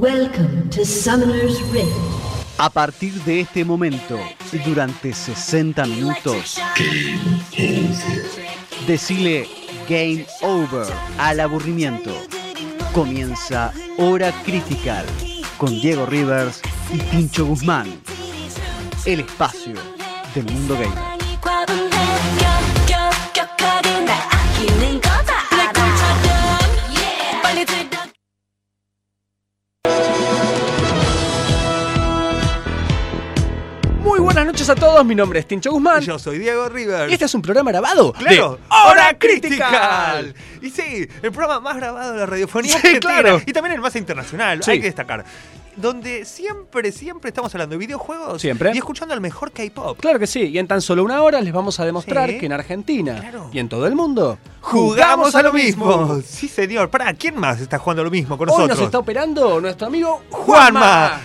Welcome to Summoner's Rift. A partir de este momento, durante 60 minutos, decile Game Over al aburrimiento. Comienza Hora Critical con Diego Rivers y Pincho Guzmán. El espacio del mundo gamer. Noches a todos, mi nombre es Tincho Guzmán. Yo soy Diego Rivers. Y este es un programa grabado Claro, de Hora Critical. Y sí, el programa más grabado de la radiofonía Sí, claro. Y también el más internacional, Sí. hay que destacar. Donde siempre, siempre estamos hablando de videojuegos Siempre. y escuchando el mejor K-pop. Claro que sí, y en tan solo una hora les vamos a demostrar Sí. que en Argentina Claro. y en todo el mundo Jugamos a lo mismo. Sí, señor. Para, ¿quién más está jugando a lo mismo con Hoy nosotros? nos está operando nuestro amigo Juanma. Juanma.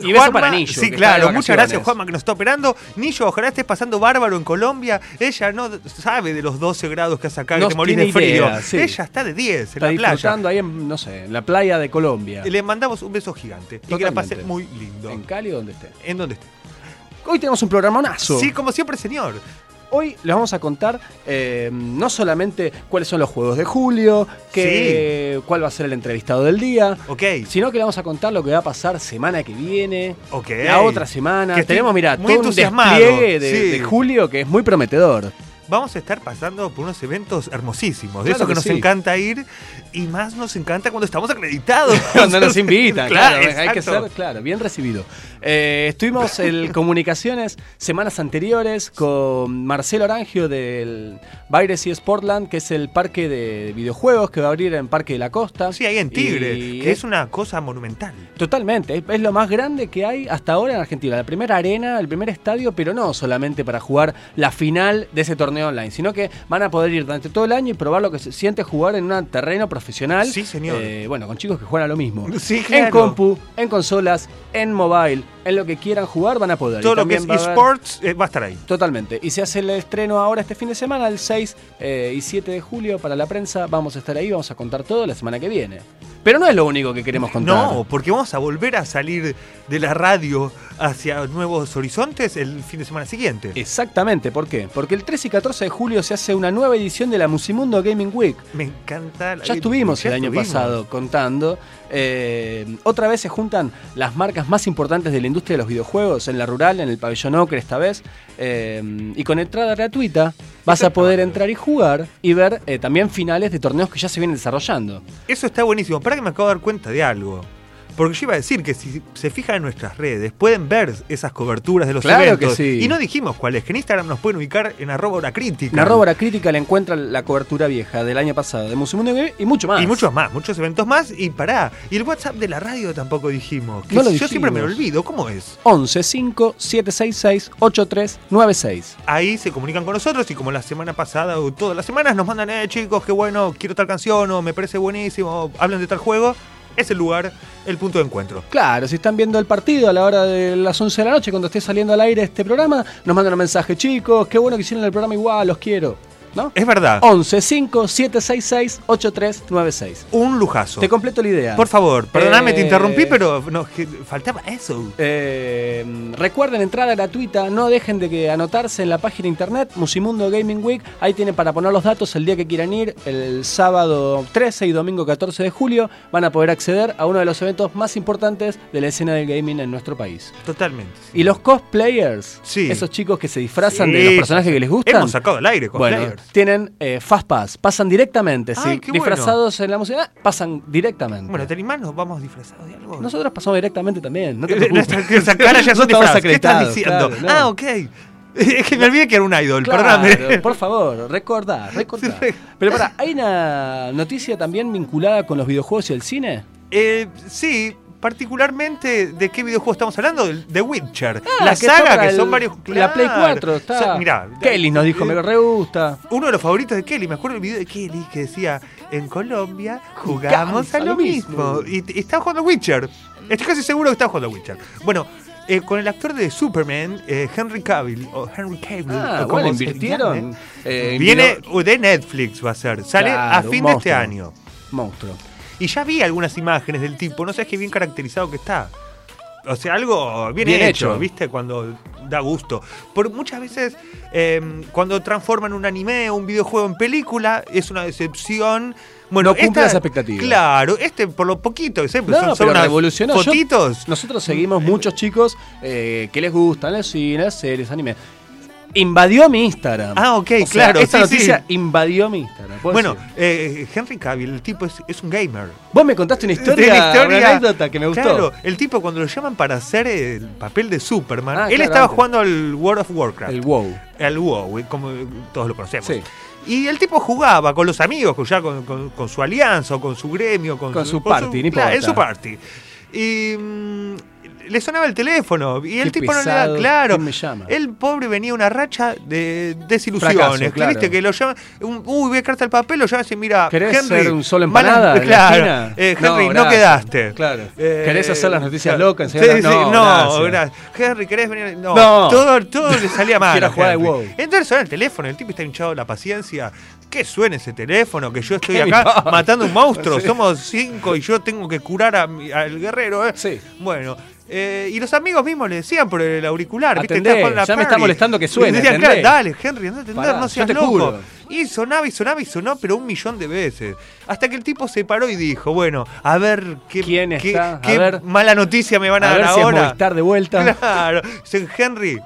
Y beso para Nillo. Sí, claro. Muchas gracias, Juanma, que nos está operando. Nillo, ojalá estés pasando bárbaro en Colombia. Ella no sabe de los 12 grados que hace acá, que te morís de frío. idea, sí. Ella está de 10 en Está la playa. disfrutando ahí en, no sé, en la playa de Colombia. Le mandamos un beso gigante. Y que la pase Totalmente. muy lindo. En Cali o donde esté. ¿En dónde esté? Hoy tenemos un programazo. Sí, como siempre, señor. Hoy les vamos a contar eh, no solamente cuáles son los juegos de julio, que, cuál va a ser el entrevistado del día, Ok. sino que le vamos a contar lo que va a pasar semana que viene, Ok. la otra semana. Que Tenemos, mira, todo un despliegue de, sí. de julio que es muy prometedor. Vamos a estar pasando por unos eventos hermosísimos. De Claro eso que, que nos sí. encanta ir. Y más nos encanta cuando estamos acreditados. Cuando nos invitan, claro, hay que ser, claro, bien recibido. Eh, estuvimos en comunicaciones semanas anteriores con Marcelo Arangio del Piracy Sportland, que es el parque de videojuegos que va a abrir en Parque de la Costa. Sí, ahí en Tigre, Y que es una cosa monumental. Totalmente, es lo más grande que hay hasta ahora en Argentina. La primera arena, el primer estadio, pero no solamente para jugar la final de ese torneo online, sino que van a poder ir durante todo el año y probar lo que se siente jugar en un terreno profesional. Sí, señor. Eh, bueno, con chicos que juegan a lo mismo. Sí, En claro. compu, en consolas, en mobile, en lo que quieran jugar van a poder. Y Todo lo que es esports eh, va a estar ahí. Totalmente. Y se hace el estreno ahora este fin de semana, el 6 eh, y 7 de julio para la prensa. Vamos a estar ahí, vamos a contar todo la semana que viene. Pero no es lo único que queremos contar. No, porque vamos a volver a salir de la radio hacia nuevos horizontes el fin de semana siguiente. Exactamente, ¿por qué? Porque el 13 y 14 de julio se hace una nueva edición de la Musimundo Gaming Week. Me encanta. la- Ya estuvimos ya el año estuvimos. pasado contando. eh, otra vez se juntan las marcas más importantes de la industria de los videojuegos en la rural, en el pabellón Ocre esta vez. eh, y con entrada gratuita vas a poder entrar y jugar y ver eh, también finales de torneos que ya se vienen desarrollando. Eso está buenísimo. Para que me acabo de dar cuenta de algo. Porque yo iba a decir que si se fijan en nuestras redes, pueden ver esas coberturas de los Claro eventos. que sí. Y no dijimos cuáles, que en Instagram nos pueden ubicar en arroba hora crítica. En arroba la crítica le encuentran la cobertura vieja del año pasado de Musimundo y mucho más. Y muchos más, muchos eventos más. Y pará. Y el WhatsApp de la radio tampoco dijimos. Que No lo yo siempre me lo dijimos. olvido. ¿Cómo es? 11 5 766 8396. Ahí se comunican con nosotros y como la semana pasada o todas las semanas nos mandan, eh chicos, qué bueno, quiero tal canción o me parece buenísimo, hablan de tal juego. Es el lugar, el punto de encuentro. Claro, si están viendo el partido a la hora de las 11 de la noche, cuando esté saliendo al aire este programa, nos mandan un mensaje, chicos, qué bueno que hicieron el programa igual, los quiero. ¿No? Es verdad, 11 5 766 8396. un lujazo. Te completo la idea. Por favor, perdóname, te Eh, interrumpí, pero no, que faltaba eso. Eh, recuerden entrada gratuita, no dejen de que anotarse en la página internet Musimundo Gaming Week. Ahí tienen para poner los datos el día que quieran ir. El sábado 13 y domingo 14 de julio van a poder acceder a uno de los eventos más importantes de la escena del gaming en nuestro país. Totalmente. Y los cosplayers, Sí. esos chicos que se disfrazan Sí, de los personajes que les gustan. Hemos sacado al aire con bueno, players. Tienen eh, Fast Pass, pasan directamente, Ay, sí, qué disfrazados en la música, pasan directamente. Bueno, ¿te animás? ¿Nos vamos disfrazados de algo? Nosotros pasamos directamente también, no te preocupes. nuestra- Esa cara ya son. ¿Qué estás diciendo? claro, no. Ah, ok. Es que me olvidé que era un idol, Claro, perdóname. por favor, recordá, recordá. Pero para, ¿hay una noticia también vinculada con los videojuegos y el cine? Eh, sí, particularmente, ¿de qué videojuego estamos hablando? De Witcher. Ah, la que saga, que el- son varios... La Play claro. 4 está. Mirá, Kelly nos dijo, eh, me re gusta. Uno de los favoritos de Kelly, me acuerdo del video de Kelly que decía, en Colombia jugamos a lo mismo. Y, y estaba jugando Witcher. Estoy casi seguro que estaba jugando Witcher. Bueno, eh, con el actor de Superman, eh, Henry Cavill, o Henry Cavill, Ah, o como bueno, invirtieron. eh, Viene de Netflix, va a ser. Sale Claro, a fin de este año. Monstruo. Y ya vi algunas imágenes del tipo, no sabes qué bien caracterizado que está. O sea, algo bien, Bien hecho, hecho. ¿viste? Cuando da gusto. Por muchas veces, eh, cuando transforman un anime o un videojuego en película, es una decepción. Bueno, No cumple esta- las expectativas. Claro, este por lo poquito que sé, No, son, son revolucionó. Yo- fotitos. nosotros seguimos muchos chicos eh, que les gustan el cine, las series, anime. Invadió mi Instagram. Ah, ok, O sea, claro, Esta sí, noticia sí. invadió mi Instagram. ¿puedo Bueno, eh, Henry Cavill, el tipo es, es un gamer. vos me contaste una historia, la historia- una anécdota que me gustó. Claro, el tipo cuando lo llaman para hacer el papel de Superman, Ah, él claro, estaba antes. jugando al World of Warcraft. El wow. al WoW, como todos lo conocemos. Sí. Y el tipo jugaba con los amigos, con, ya con, con- con su alianza o con su gremio. Con, Con su party, no claro, en su party. Y mm, le sonaba el teléfono y el Qué tipo no le da claro. ¿quién me llama? El pobre venía una racha de desilusiones. Fracaso, que claro. viste que lo llaman, un- uy, ve carta el papel, lo llaman y mira, ¿Querés Henry, ser un solo empanada claro, eh, Henry, no, quedaste. Claro. Eh, ¿Querés hacer las noticias claro. locas? Sí, sí, No, no, gracias. gracias. Henry, ¿querés venir? No, No. Todo, todo le salía mal. Quiero a jugar Henry. WoW. Entonces suena el teléfono, el tipo está hinchado de la paciencia. Que suene ese teléfono, que yo estoy ¿Qué me acá matando un monstruo. Sí. Somos cinco y yo tengo que curar a mi- al guerrero. ¿eh? Sí. Bueno. Eh, y los amigos mismos le decían por el auricular, ya me está molestando que Y suene, decían, atendé. claro, dale, Henry, anda a atender, no seas loco. juro. Y sonaba y sonaba y sonó, pero un millón de veces. Hasta que el tipo se paró y dijo, bueno, a ver qué, ¿Quién qué- está? A qué ver. mala noticia me van a, A ver dar es ahora. Movistar de vuelta. Claro. Dicen, Henry,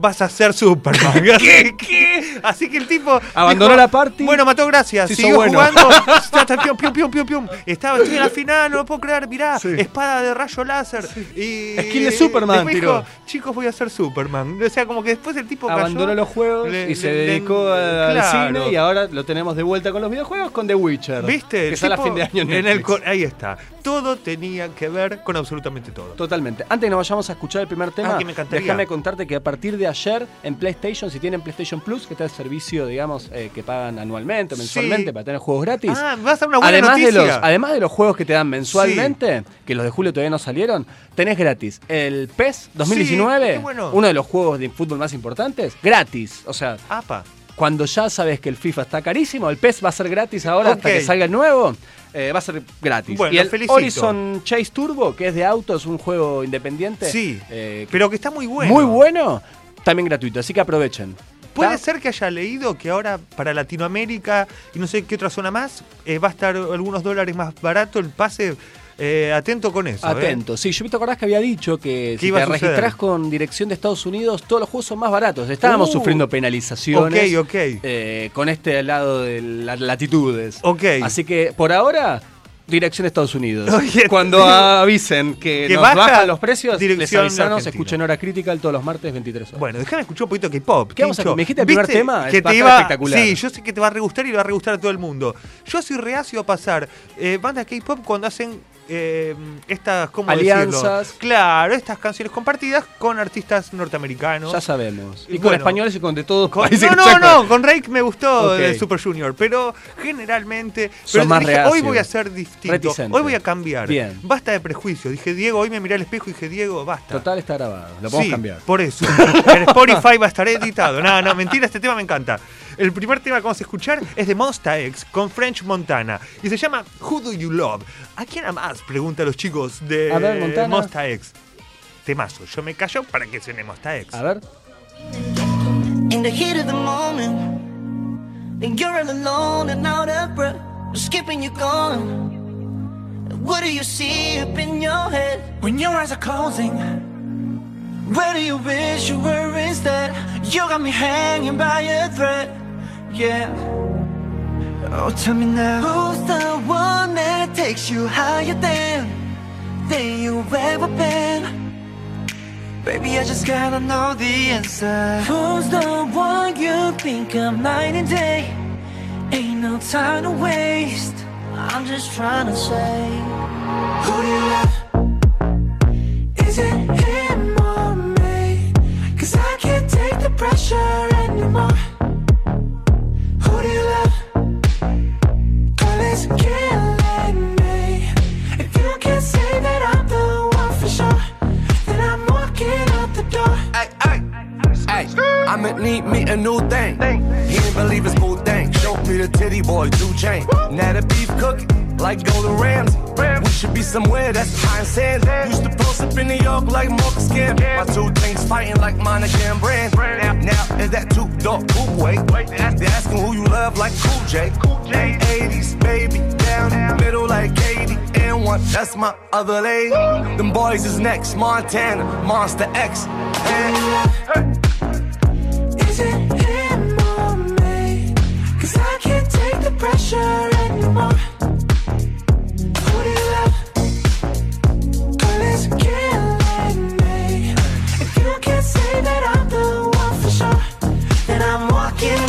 vas a ser Superman. ¿Qué? ¿Qué? Así que el tipo. Abandonó la party. Bueno, mató gracias. Siguió bueno. jugando. Pium, pium, pium, pium. Estaba estoy en la final, no lo puedo creer. Mirá, Sí. espada de rayo láser. Y Skin de Superman dijo, chicos, voy a ser Superman. O sea, como que después el tipo cayó. Abandonó los juegos Le- y se le- dedicó le- al claro. cine y ahora lo tenemos de vuelta con los videojuegos con The Witcher. ¿Viste? Que sale a fin de año en el Ahí está. Todo tenía que ver con absolutamente todo. Totalmente. Antes que nos vayamos a escuchar el primer tema, Ah, que me encantaría. déjame contarte que a partir de ayer en PlayStation, si tienen PlayStation Plus, que está el servicio, digamos, eh, que pagan anualmente, Sí. mensualmente para tener juegos gratis. Ah, vas a dar una buena además de, los, además de los juegos que te dan mensualmente, que los de julio todavía no salieron, tenés gratis el PES 2019, Sí, qué bueno. uno de los juegos de fútbol más importantes, gratis. O sea, Apa. cuando ya sabes que el FIFA está carísimo, el PES va a ser gratis ahora hasta que salga el nuevo. eh, va a ser gratis. Bueno, y el felicito. Horizon Chase Turbo, que es de autos, un juego independiente. Sí. eh, Pero que está muy bueno. Muy bueno, también gratuito, así que aprovechen. Puede ser que haya leído que ahora para Latinoamérica y no sé qué otra zona más eh, va a estar algunos dólares más barato el pase. Eh, atento con eso. ¿eh? Atento. Sí, yo te acordás que había dicho que si te registrás con dirección de Estados Unidos, todos los juegos son más baratos. Estábamos Uh. sufriendo penalizaciones Ok, ok. eh, con este lado de las latitudes. Ok. Así que por ahora, dirección de Estados Unidos. Oye, Cuando avisen que, que nos baja, bajan los precios, les dirección avisanos, Argentina. escuchen Hora Critical todos los martes 23 horas. Bueno, déjame escuchar un poquito de K-pop. ¿Qué vamos a- me dijiste el primer ¿Viste tema? Que a te iba, espectacular. Sí, yo sé que te va a regustar y le va a regustar a todo el mundo. Yo soy reacio a pasar eh, bandas K-pop cuando hacen eh, estas, ¿cómo Alianzas. decirlo? Claro, estas canciones compartidas con artistas norteamericanos. Ya sabemos. Y con españoles y con de todos Con- no, no, no, con Rake me gustó Super Junior, pero generalmente Son pero más dije, hoy voy a ser distinto, Reticente. hoy voy a cambiar. Bien. Basta de prejuicios. Dije, Diego, hoy me miré al espejo y dije, Diego, basta. Total está grabado. Lo podemos Sí, cambiar. Por eso. En Spotify va a estar editado. No, no, mentira, este tema me encanta. El primer tema que vamos a escuchar es de Monsta X con French Montana y se llama Who Do You Love? ¿A quién amás? Pregunta a los chicos de A ver, Montana. Monsta X. Temazo, yo me callo para que suene Monsta X. A ver. In the heat of the moment, and you're all alone and out of breath, skipping you gone. What do you see up in your head when your eyes are closing? Where do you wish you were instead? You got me hanging by a thread, yeah. Oh, tell me now, who's the one that takes you higher than than you've ever been? Baby, I just gotta know the answer. Who's the one you think of night and day? Ain't no time to waste. I'm just trying to say, who do you love? Is it him or me? Cause I can't take the pressure I'ma need me a new thing. He didn't believe his smooth thing. Show me the titty boy, two chain. Now the beef cooking. like Golden Ramsay. We should be somewhere that's high and sand. Used to post up in New York like Marcus Camp. My two things fighting like Monica and Brand. Now, is that two dog cool way? They asking who you love like Cool J. 80s, baby, down in the middle like Katie. And one, that's my other lady. Them boys is next, Montana, Monster X. And Cause I can't take the pressure anymore. Do you love? Girl, it's killing me. If you can't say that I'm the one for sure, then I'm walking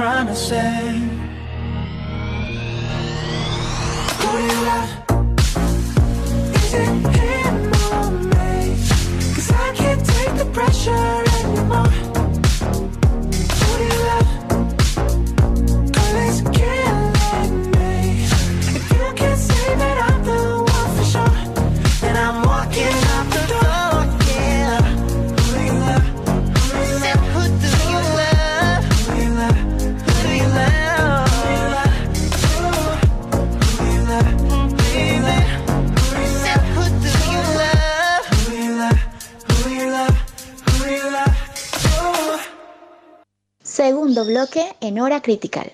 trying to say. Bloque en hora critical.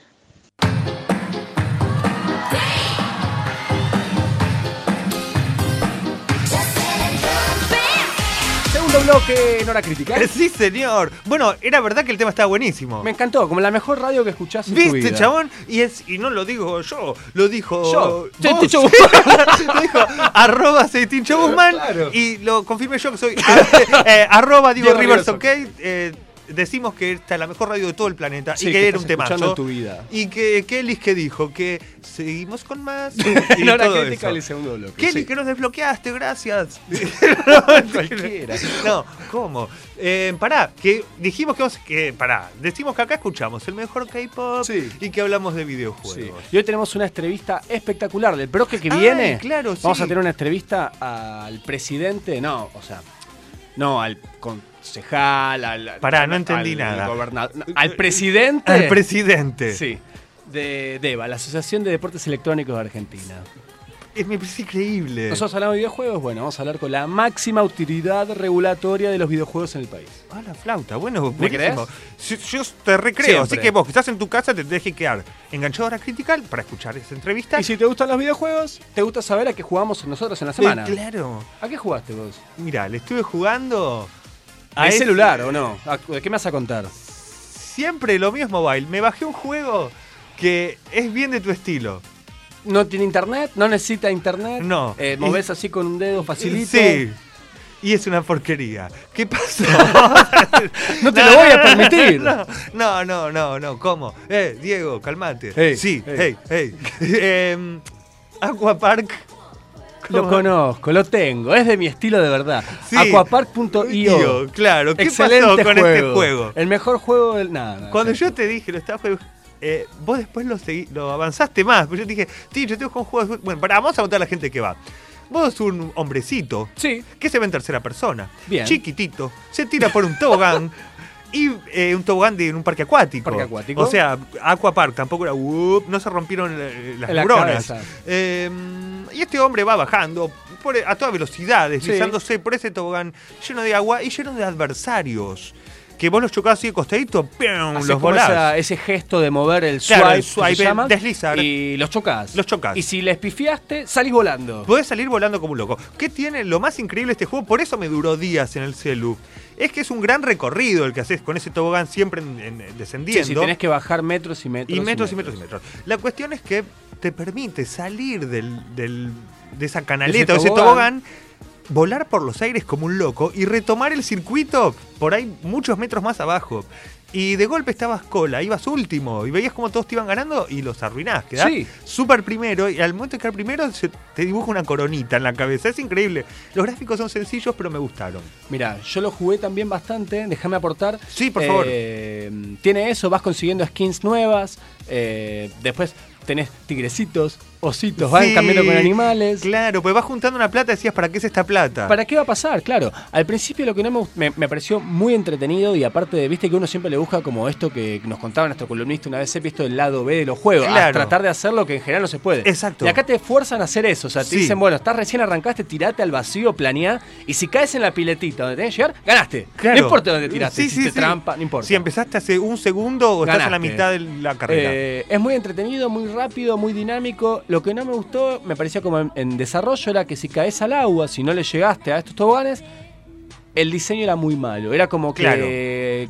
Segundo bloque en hora crítica. Sí, señor. Bueno, era verdad que el tema estaba buenísimo. Me encantó, como la mejor radio que escuchás en tu ¿Viste, vida. chabón? Y es y no lo digo yo, lo dijo Yo. vos. Tincho lo dijo arroba soy Tincho Guzmán Claro. y lo confirmé yo que soy eh, arroba Diego Diego Rivers, Rivers, ok. Eh, decimos que esta es la mejor radio de todo el planeta Sí, y que que era un temazo. en tu vida. Y que Kelly que dijo que seguimos con más. y hora todo crítica eso. el segundo bloque. Kelly, sí. que nos desbloqueaste, gracias. Cualquiera. No, ¿cómo? Eh, pará, que dijimos que vamos, que pará, decimos que acá escuchamos el mejor K-pop Sí. y que hablamos de videojuegos. Y hoy tenemos una entrevista espectacular. Del bloque que Ay, viene, claro, sí. vamos a tener una entrevista al presidente, no, o sea, no al concejal, al. Pará, no entendí al nada. gobernador, al presidente. Al presidente. Sí. De DEVA, la Asociación de Deportes Electrónicos de Argentina. Es, me parece increíble. Nosotros hablamos de videojuegos, bueno, vamos a hablar con la máxima autoridad regulatoria de los videojuegos en el país. Ah, la flauta, bueno, ¿Me buenísimo. Yo, yo te recreo, así que vos que estás en tu casa te que quedar enganchado a la critical para escuchar esa entrevista. Y si te gustan los videojuegos, te gusta saber a qué jugamos nosotros en la semana. claro. ¿A qué jugaste vos? Mira, le estuve jugando ¿A ese- celular o no? ¿A- ¿De qué me vas a contar? Siempre lo mío es mobile. Me bajé un juego que es bien de tu estilo. ¿No tiene internet? ¿No necesita internet? No. Eh, ¿Movés así con un dedo facilito? Sí. Y es una porquería. ¿Qué pasó? No te lo voy a permitir. No, no, no, no. ¿Cómo? Eh, Diego, calmate. Sí, ey. hey, hey. Em, Aquapark. Lo conozco, lo tengo. Es de mi estilo de verdad. Sí. Aquapark.io. Io, Claro, ¿qué Excelente pasó con juego. este juego? El mejor juego del nada. Cuando yo te dije, lo estaba jugando, eh, vos después lo, segui- lo avanzaste más. Pero yo te dije, tío, yo tengo un juego de fútbol". Bueno, vamos a contar a la gente que va. Vos sos un hombrecito Sí. que se ve en tercera persona. Bien. Chiquitito. Se tira por un tobogán. Y eh, un tobogán de en un parque acuático. Parque acuático. O sea, Aquapark tampoco era. "Whoop", no se rompieron eh, las la neuronas. Eh, y este hombre va bajando por- a toda velocidad, deslizándose por ese tobogán lleno de agua y lleno de adversarios. Que vos los chocás así de costadito, ¡pium! Haces los volás. esa- ese gesto de mover el swipe, Claro, el que swipe, se llama, deslizar. y los chocas. Los chocás. Y si les pifiaste, salís volando. Podés salir volando como un loco. ¿Qué tiene lo más increíble de este juego? Por eso me duró días en el celu. Es que es un gran recorrido el que haces con ese tobogán siempre en- en- Sí, descendiendo. si tenés que bajar metros y metros. y metros y metros y metros. La cuestión es que te permite salir del, del- de esa canaleta o ese tobogán. volar por los aires como un loco y retomar el circuito por ahí muchos metros más abajo. Y de golpe estabas cola, ibas último y veías como todos te iban ganando y los arruinás. Quedás Sí. súper primero y al momento de quedar primero se te dibuja una coronita en la cabeza. Es increíble. Los gráficos son sencillos pero me gustaron. Mira, yo lo jugué también bastante, déjame aportar. Sí, por favor. Eh, tiene eso, vas consiguiendo skins nuevas, eh, después tenés tigrecitos, ositos, van Sí, cambiando con animales. Claro, pues vas juntando una plata y decías, ¿para qué es esta plata? ¿Para qué va a pasar? Claro. Al principio lo que no me, me, me pareció muy entretenido y aparte de, viste que uno siempre le busca como esto que nos contaba nuestro columnista una vez, he visto el lado B de los juegos, a Claro. tratar de hacer lo que en general no se puede. Exacto. Y acá te fuerzan a hacer eso, o sea, te Sí. dicen, bueno, estás recién arrancaste, tirate al vacío, planeá, y si caes en la piletita donde tenés que llegar, ganaste. Claro. No importa dónde tiraste, Sí, sí, sí. trampa, no importa. Si empezaste hace un segundo o estás en la mitad de la carrera. Eh, es muy entretenido, muy rápido, muy dinámico. Lo que no me gustó, me parecía como en, en desarrollo, era que si caes al agua, si no le llegaste a estos toboganes, el diseño era muy malo. Era como que. Claro.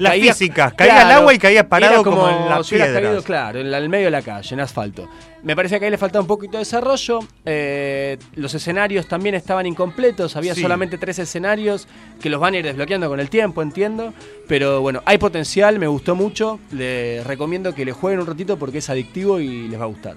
Las físicas, caía al agua y caía parado era como en las si piedras. caído, claro, en la- el medio de la calle, en asfalto. Me parecía que ahí le faltaba un poquito de desarrollo. eh, los escenarios también estaban incompletos. Había Sí. solamente tres escenarios que los van a ir desbloqueando con el tiempo, entiendo. Pero bueno, hay potencial, me gustó mucho. Les recomiendo que le jueguen un ratito porque es adictivo y les va a gustar.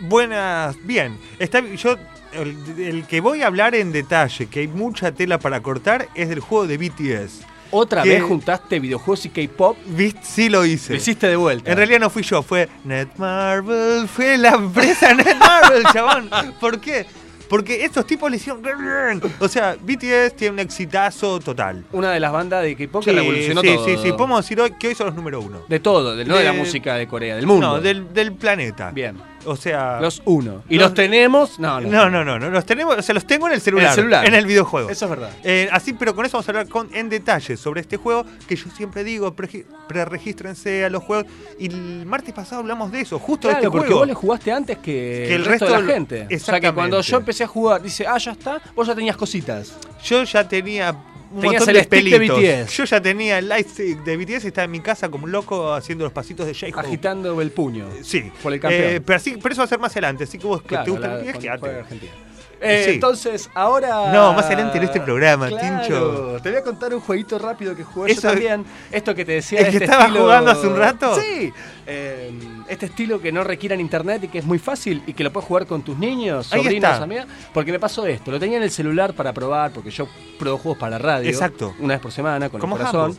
Buenas, bien. Está, yo, el, el que voy a hablar en detalle, que hay mucha tela para cortar, es del juego de BTS. Otra Que- vez juntaste videojuegos y K-pop. ¿Viste? Sí lo hice. Lo hiciste de vuelta. En realidad no fui yo, fue Netmarble, fue la empresa Netmarble, chabón. ¿Por qué? Porque estos tipos le hicieron... O sea, BTS tiene un exitazo total. Una de las bandas de K-pop que Sí, revolucionó sí, todo. sí, sí. Podemos decir hoy que hoy son los número uno. De todo, de- no de, la música de Corea, del mundo. No, del, del planeta. Bien. O sea... Los uno. ¿Y Los- los, tenemos? No, no. No, no, no, no, los tenemos, o sea, los tengo en el celular. En el celular. En el videojuego. Eso es verdad. Eh, así, pero con eso vamos a hablar con, en detalle sobre este juego que yo siempre digo, pre- preregístrense a los juegos. Y el martes pasado hablamos de eso, justo Claro, de este porque juego. vos le jugaste antes que, Que el el resto, resto de la gente. O sea que Exactamente. cuando yo empecé a jugar, dice, ah, ya está, vos ya tenías cositas. Yo ya tenía un Tenías montón el de stick de pelitos. BTS. Yo ya tenía el lightstick de BTS y estaba en mi casa como un loco haciendo los pasitos de J-Hope. Agitando el puño. Sí. Por el campeón. Eh, pero, así, pero eso va a ser más adelante, así que vos que Claro, te gusta la- el BTS, cuando quédate. juega Argentina. Eh, Sí. Entonces, ahora. No, más adelante en este programa, Claro, Tincho. Te voy a contar un jueguito rápido que jugué Eso- yo también. Esto que te decía. ¿El de que este estaba estilo- jugando hace un rato? Sí. Eh, este estilo que no requieran internet y que es muy fácil y que lo puedes jugar con tus niños, sobrinos, amigas. Porque me pasó esto. Lo tenía en el celular para probar, porque yo pruebo juegos para la radio. Exacto. Una vez por semana, con el corazón.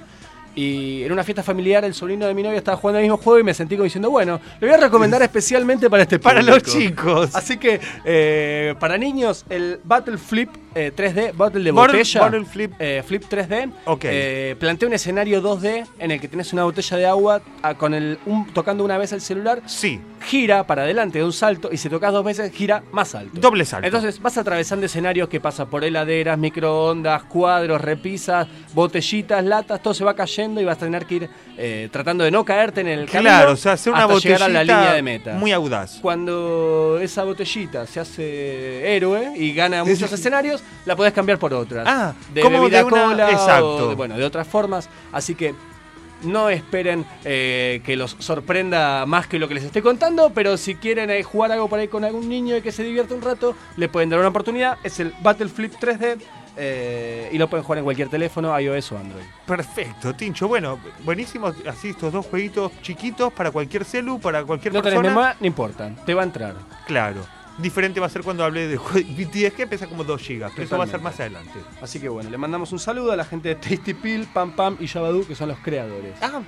Y en una fiesta familiar, el sobrino de mi novia estaba jugando el mismo juego y me sentí como diciendo, bueno, lo voy a recomendar especialmente para este Para público. los chicos. Así que, eh, para niños, el Battle Flip eh, 3D, Battle de botella. Battle Flip. eh, Flip 3D. Ok. eh, plantea un escenario 2D en el que tienes una botella de agua ah, con el, un- tocando una vez el celular. Sí, Gira para adelante de un salto y si tocas dos veces, gira más alto. doble salto. Entonces vas atravesando escenarios que pasa por heladeras, microondas, cuadros, repisas, botellitas, latas, todo se va cayendo y vas a tener que ir eh, tratando de no caerte en el camino claro, o sea, hacer una hasta botellita llegar a la línea de meta. muy audaz. Cuando esa botellita se hace héroe y gana muchos escenarios, la podés cambiar por otras. Ah, de como bebida de una- cola exacto. o de, bueno, de otras formas. Así que no esperen eh, que los sorprenda más que lo que les estoy contando, pero si quieren eh, jugar algo por ahí con algún niño y que se divierta un rato, le pueden dar una oportunidad. Es el Battle Flip 3D eh, y lo pueden jugar en cualquier teléfono, iOS o Android. Perfecto, Tincho. Bueno, buenísimos así estos dos jueguitos chiquitos para cualquier celu, para cualquier No tenés persona. memoria, no importa, te va a entrar. Claro. Diferente va a ser cuando hable de BTS que pesa como 2 GB, pero eso va a ser más adelante. Así que bueno, le mandamos un saludo a la gente de Tasty Pill, Pam Pam y Yabadoo, que son los creadores. Ah,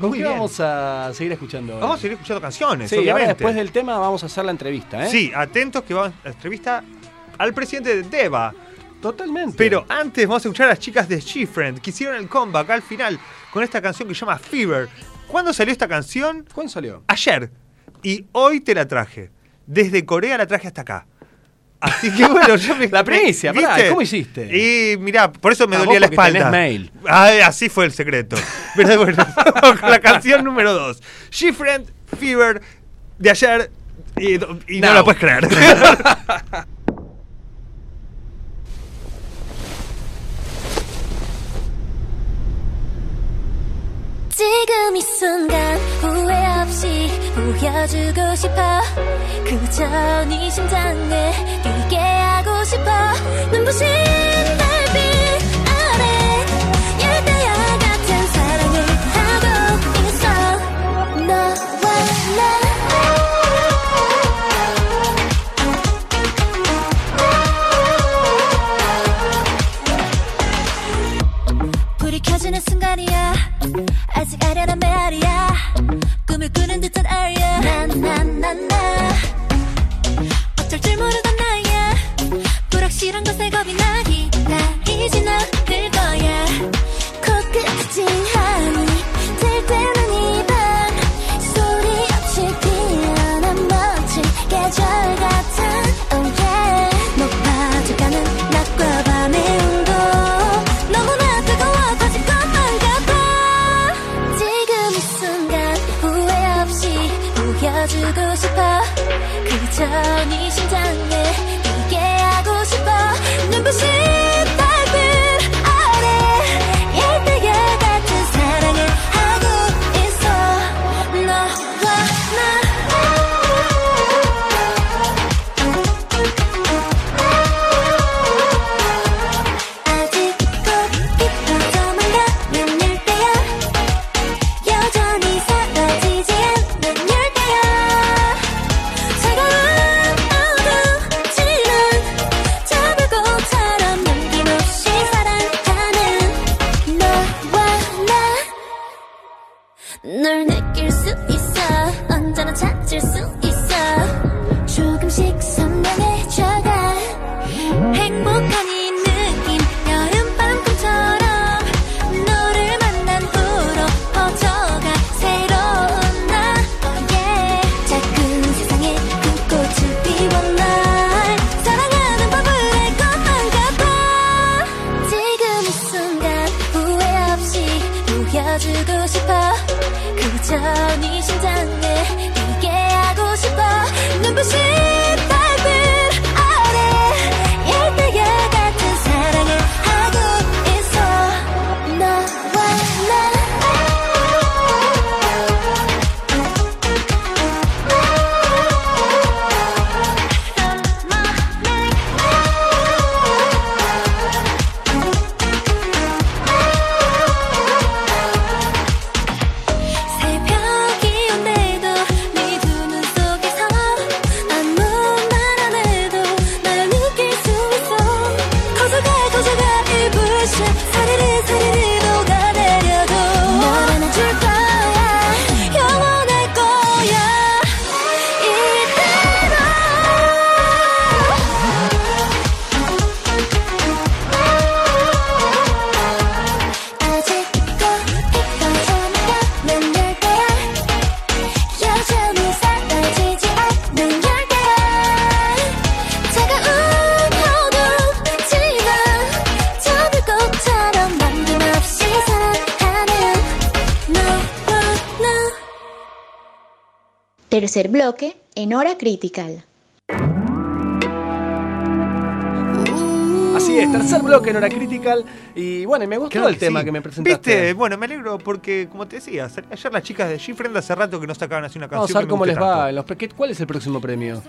¿Con qué bien. vamos a seguir escuchando? ahora? Vamos a seguir escuchando canciones, Sí, ahora obviamente. después del tema vamos a hacer la entrevista, ¿eh? Sí, atentos que vamos a la entrevista al presidente de Deva. totalmente. Pero antes vamos a escuchar a las chicas de She-Friend que hicieron el comeback al final con esta canción que se llama Fever. ¿Cuándo salió esta canción? ¿cuándo salió? Ayer. Y hoy te la traje. Desde Corea la traje hasta acá. Así que bueno, yo me. La primicia, pará, ¿viste? ¿cómo hiciste? Y mirá, por eso me Ah, dolía la espalda. mail. Ay, así fue el secreto. Pero bueno, con la canción número 2. She Friend Fever de ayer. Y, y no la puedes creer. 보여주고 싶어. 그저 네 심장에 뛰게 하고 싶어. 눈부신 Tercer bloque en hora critical. Así es, tercer bloque en hora critical. Y bueno, y me gustó Claro el que tema sí. que me presentaste. Viste, bueno, me alegro porque, como te decía, ayer las chicas de G-Friend hace rato que no sacaban así una canción. Vamos a ver cómo les va. tanto. los ¿qué- ¿Cuál es el próximo premio?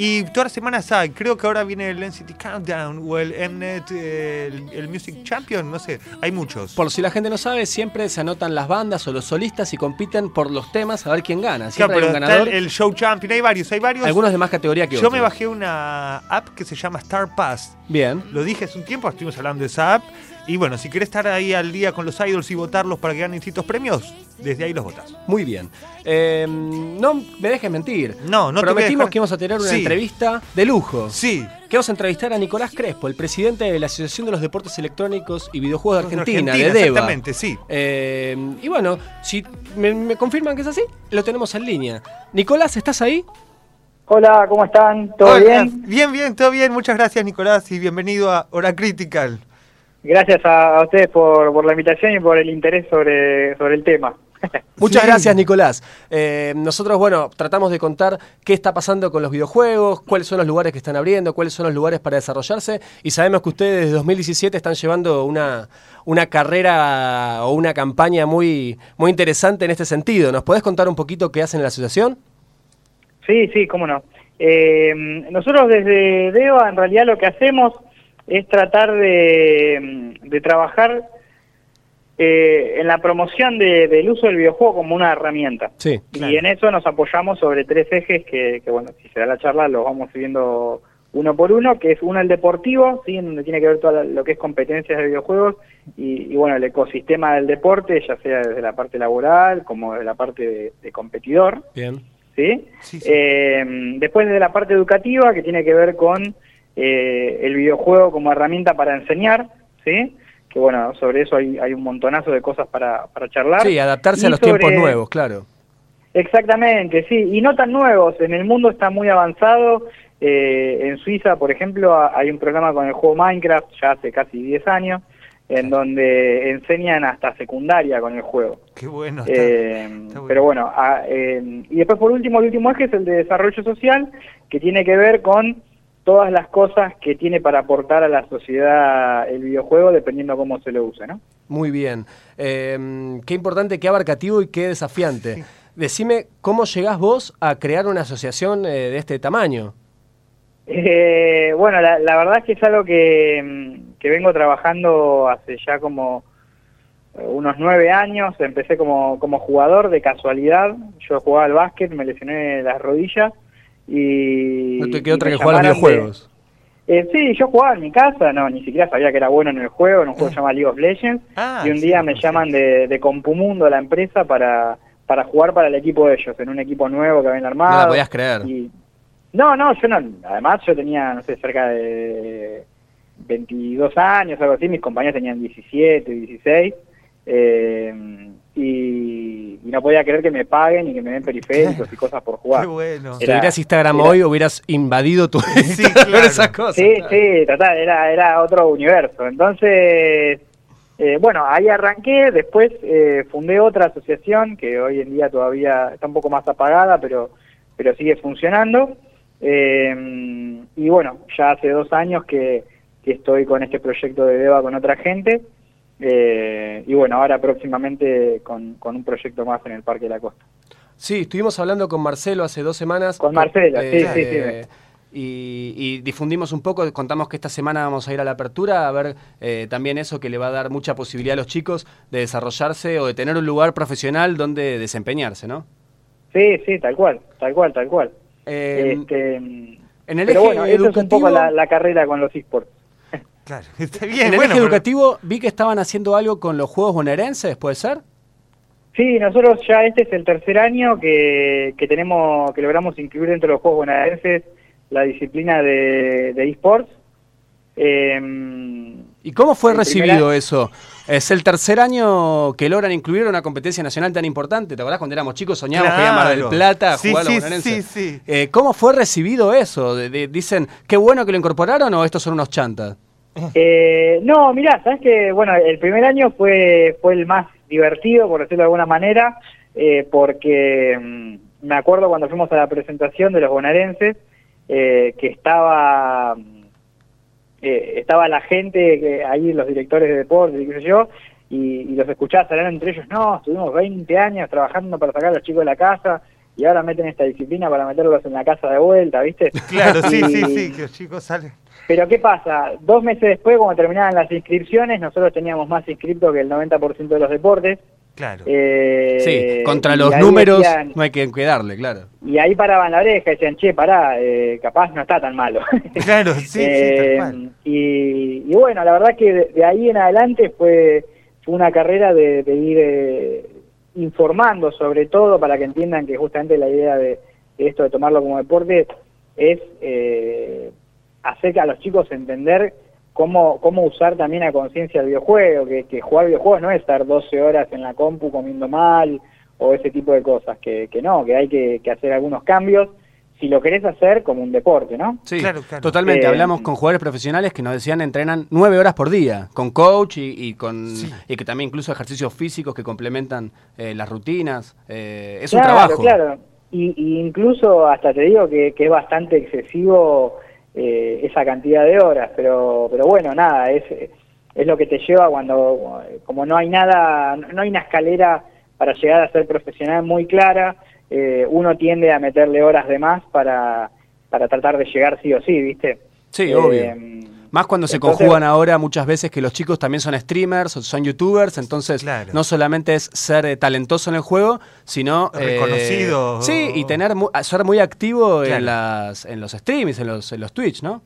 Y todas las semanas hay, creo que ahora viene el NCT Countdown o el Mnet, el, el Music Champion, no sé, hay muchos. Por si la gente no sabe, siempre se anotan las bandas o los solistas y compiten por los temas a ver quién gana. Claro, Siempre hay pero un ganador. el, el Show Champion, hay varios, hay varios. Algunos de más categoría que Yo otros. me bajé una app que se llama Star Pass. Bien. Lo dije hace un tiempo, estuvimos hablando de esa app. Y bueno, si querés estar ahí al día con los idols y votarlos para que ganen distintos premios, desde ahí los votas. Muy bien. Eh, no me dejes mentir. No, no te voy a Prometimos dejar- que íbamos a tener una Sí. entrevista de lujo. Sí. Que vamos a entrevistar a Nicolás Crespo, el presidente de la Asociación de los Deportes Electrónicos y Videojuegos de Argentina, Argentina, de DEVA. exactamente, sí. Eh, y bueno, si me, me confirman que es así, lo tenemos en línea. Nicolás, ¿estás ahí? Hola, ¿cómo están? ¿Todo Hola. bien? Bien, bien, todo bien. Muchas gracias, Nicolás, y bienvenido a Hora Critical. Gracias a, a ustedes por, por la invitación y por el interés sobre, sobre el tema. Muchas Sí. gracias, Nicolás. Eh, nosotros, bueno, tratamos de contar qué está pasando con los videojuegos, cuáles son los lugares que están abriendo, cuáles son los lugares para desarrollarse. Y sabemos que ustedes desde 2017 están llevando una, una carrera o una campaña muy, muy interesante en este sentido. ¿Nos podés contar un poquito qué hacen en la asociación? Sí, sí, cómo no. Eh, nosotros desde DEVA en realidad lo que hacemos es tratar de, de trabajar eh, en la promoción de- del uso del videojuego como una herramienta. Sí. Y en eso nos apoyamos sobre tres ejes que, que, bueno, si se da la charla los vamos viendo uno por uno, que es uno el deportivo, ¿sí? en donde tiene que ver todo lo que es competencias de videojuegos y, y, bueno, el ecosistema del deporte, ya sea desde la parte laboral como desde la parte de, de competidor. Bien. ¿sí? Sí, sí. Eh, después de la parte educativa, que tiene que ver con eh, el videojuego como herramienta para enseñar, ¿sí? Que bueno, sobre eso hay, hay un montonazo de cosas para, para charlar. Sí, adaptarse Y a los tiempos nuevos, claro. Exactamente, sí, y no tan nuevos. En el mundo está muy avanzado. Eh, en Suiza, por ejemplo, ha- hay un programa con el juego Minecraft ya hace casi 10 años, en donde enseñan hasta secundaria con el juego. Qué bueno. está- Eh, está bueno. Pero bueno, ah, eh, y después por último, el último eje es el de desarrollo social, que tiene que ver con todas las cosas que tiene para aportar a la sociedad el videojuego, dependiendo cómo se lo use, ¿no? Muy bien. Eh, qué importante, qué abarcativo y qué desafiante. Decime, ¿cómo llegás vos a crear una asociación eh, de este tamaño? Eh, bueno, la, la verdad es que es algo que, mm, que vengo trabajando hace ya como eh, unos nueve años. Empecé como, como jugador de casualidad. Yo jugaba al básquet, me lesioné las rodillas y... No te quedó otra que jugar a los de- videojuegos. Eh, sí, yo jugaba en mi casa, no, ni siquiera sabía que era bueno en el juego, en un juego que se llama League of Legends. Ah, y un día me llaman de, de Compumundo, la empresa, para, para jugar para el equipo de ellos, en un equipo nuevo que habían armado. No la podías creer. Y- no, no, yo no. Además, yo tenía, no sé, cerca de 22 años, algo así. Mis compañeros tenían 17, 16. eh, y, y no podía creer que me paguen y que me den periféricos y cosas por jugar. Qué bueno. Si Era- tuvieras Instagram era- hoy, hubieras invadido tu Sí, Instagram, claro. esas cosas. Sí, claro. sí, total, era, era otro universo. Entonces, eh, bueno, ahí arranqué, después eh, fundé otra asociación que hoy en día todavía está un poco más apagada, pero, pero sigue funcionando. Eh, y bueno, ya hace dos años que, que estoy con este proyecto de DEVA con otra gente. Eh, y bueno, ahora próximamente con, con un proyecto más en el Parque de la Costa. Sí, estuvimos hablando con Marcelo hace dos semanas. Con Marcelo, sí, sí, eh, Y, y difundimos un poco, contamos que esta semana vamos a ir a la apertura a ver eh, también eso que le va a dar mucha posibilidad a los chicos de desarrollarse o de tener un lugar profesional donde desempeñarse, ¿no? Sí, sí, tal cual, tal cual, tal cual. Eh, Este, en el pero eje bueno, eso es un poco educativo- la, la carrera con los esports. Claro, está bien. en el bueno, eje pero- educativo vi que estaban haciendo algo con los juegos bonaerenses, ¿puede ser? Sí, nosotros ya este es el tercer año que, que tenemos, que logramos incluir dentro de los Juegos Bonaerenses la disciplina de, de esports. Eh, ¿Y cómo fue recibido eso? Es el tercer año que logran incluir una competencia nacional tan importante. ¿Te acordás cuando éramos chicos soñábamos que iba a Mar del Claro. Plata a Sí, jugar a sí, los bonaerenses? sí, sí. Eh, ¿Cómo fue recibido eso? De- de- dicen, qué bueno que lo incorporaron o estos son unos chantas. eh, no, mirá, sabes que bueno, el primer año fue fue el más divertido, por decirlo de alguna manera, eh, porque mm, me acuerdo cuando fuimos a la presentación de los bonaerenses eh, que estaba mm, eh, estaba la gente, que ahí los directores de deporte y qué sé yo, y, y los escuchaba hablar entre ellos, no, estuvimos 20 años trabajando para sacar a los chicos de la casa y ahora meten esta disciplina para meterlos en la casa de vuelta, ¿viste? Claro, sí, sí, sí, que los chicos salen. Pero ¿qué pasa? Dos meses después, cuando terminaban las inscripciones, nosotros teníamos más inscriptos que el 90% de los deportes. Claro. Eh, sí, contra los números decían- no hay que, que darle, claro. y ahí paraban la oreja y decían, che, pará, eh, capaz no está tan malo. Claro, sí, sí, Eh, tal cual. y, y bueno, la verdad que de, de ahí en adelante fue, fue una carrera de, de ir eh, informando sobre todo para que entiendan que justamente la idea de, de esto de tomarlo como deporte es eh, hacer que a los chicos entender cómo, cómo usar también a conciencia el videojuego, que, que jugar videojuegos no es estar 12 horas en la compu comiendo mal o ese tipo de cosas, que, que no, que hay que, que hacer algunos cambios si lo querés hacer como un deporte, ¿no? Sí, Claro, claro. totalmente. Eh, Hablamos con jugadores profesionales que nos decían entrenan nueve horas por día, con coach y, y con Sí. y que también incluso ejercicios físicos que complementan eh, las rutinas. Eh, es claro, un trabajo. Claro, y, y incluso hasta te digo que, que es bastante excesivo eh, esa cantidad de horas, pero pero bueno, nada, es, es lo que te lleva cuando, como no hay nada, no hay una escalera para llegar a ser profesional muy clara, eh, uno tiende a meterle horas de más para, para tratar de llegar sí o sí, ¿viste? Sí, Eh, obvio. Más cuando se entonces- conjugan ahora muchas veces que los chicos también son streamers, o son youtubers, entonces Claro. no solamente es ser eh, talentoso en el juego, sino eh, Reconocido. sí, y tener mu- ser muy activo Claro. en las en los streams, en los en los Twitch, ¿no?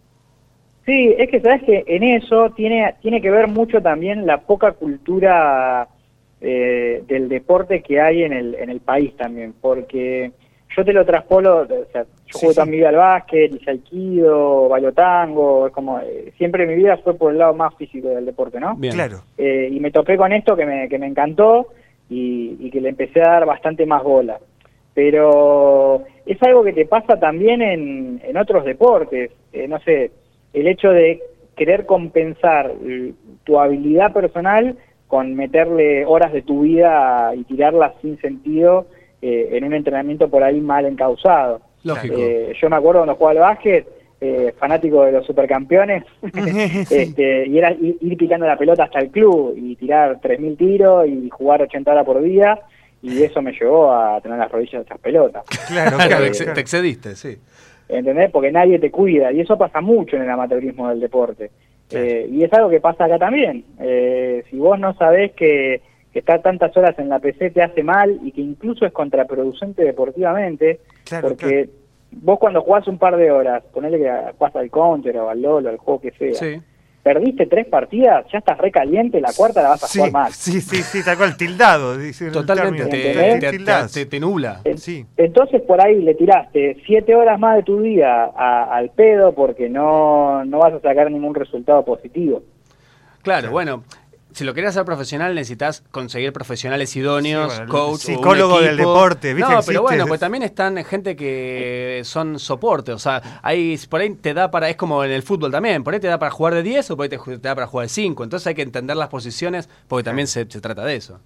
Sí, es que sabes que en eso tiene, tiene que ver mucho también la poca cultura eh, del deporte que hay en el, en el país también, porque yo te lo traspolo, o sea, yo Sí, juego sí. toda mi vida al básquet, hice aikido, bailotango, es como, eh, siempre mi vida fue por el lado más físico del deporte, ¿no? Bien. Claro. Eh, y me topé con esto que me, que me encantó y, y que le empecé a dar bastante más bola. Pero es algo que te pasa también en, en otros deportes. Eh, no sé, el hecho de querer compensar tu habilidad personal con meterle horas de tu vida y tirarlas sin sentido eh, en un entrenamiento por ahí mal encausado. Lógico. Eh, yo me acuerdo cuando jugaba al básquet, eh, fanático de los supercampeones, este, y era ir, picando la pelota hasta el club y tirar 3.000 tiros y jugar 80 horas por día, y eso me llevó a tener las rodillas hechas pelotas. Claro, Claro, claro, te, ex- claro. te excediste, sí. ¿entendés? Porque nadie te cuida y eso pasa mucho en el amateurismo del deporte. Claro. Eh, y es algo que pasa acá también. Eh, si vos no sabés que, que estar tantas horas en la PC te hace mal y que incluso es contraproducente deportivamente, Claro, porque vos cuando jugás un par de horas, ponele que jugás al counter o al LOL o al juego que sea, Sí. perdiste tres partidas, ya estás recaliente, la cuarta la vas a Sí, jugar mal. sí, sí, sí, tal cual, tildado. dice el Totalmente, te, te- te- Tildás. te- te nubla. En- Sí. Entonces por ahí le tiraste siete horas más de tu día a- al pedo porque no, no vas a sacar ningún resultado positivo. Claro, bueno, si lo querés hacer profesional necesitas conseguir profesionales idóneos, Sí, bueno, coach, o un psicólogo del deporte, ¿viste? No, Existe. pero bueno, pues también están gente que son soporte, o sea, ahí por ahí te da para es como en el fútbol también, por ahí te da para jugar de 10 o por ahí te, da para jugar de 5, entonces hay que entender las posiciones porque también se, se trata de eso.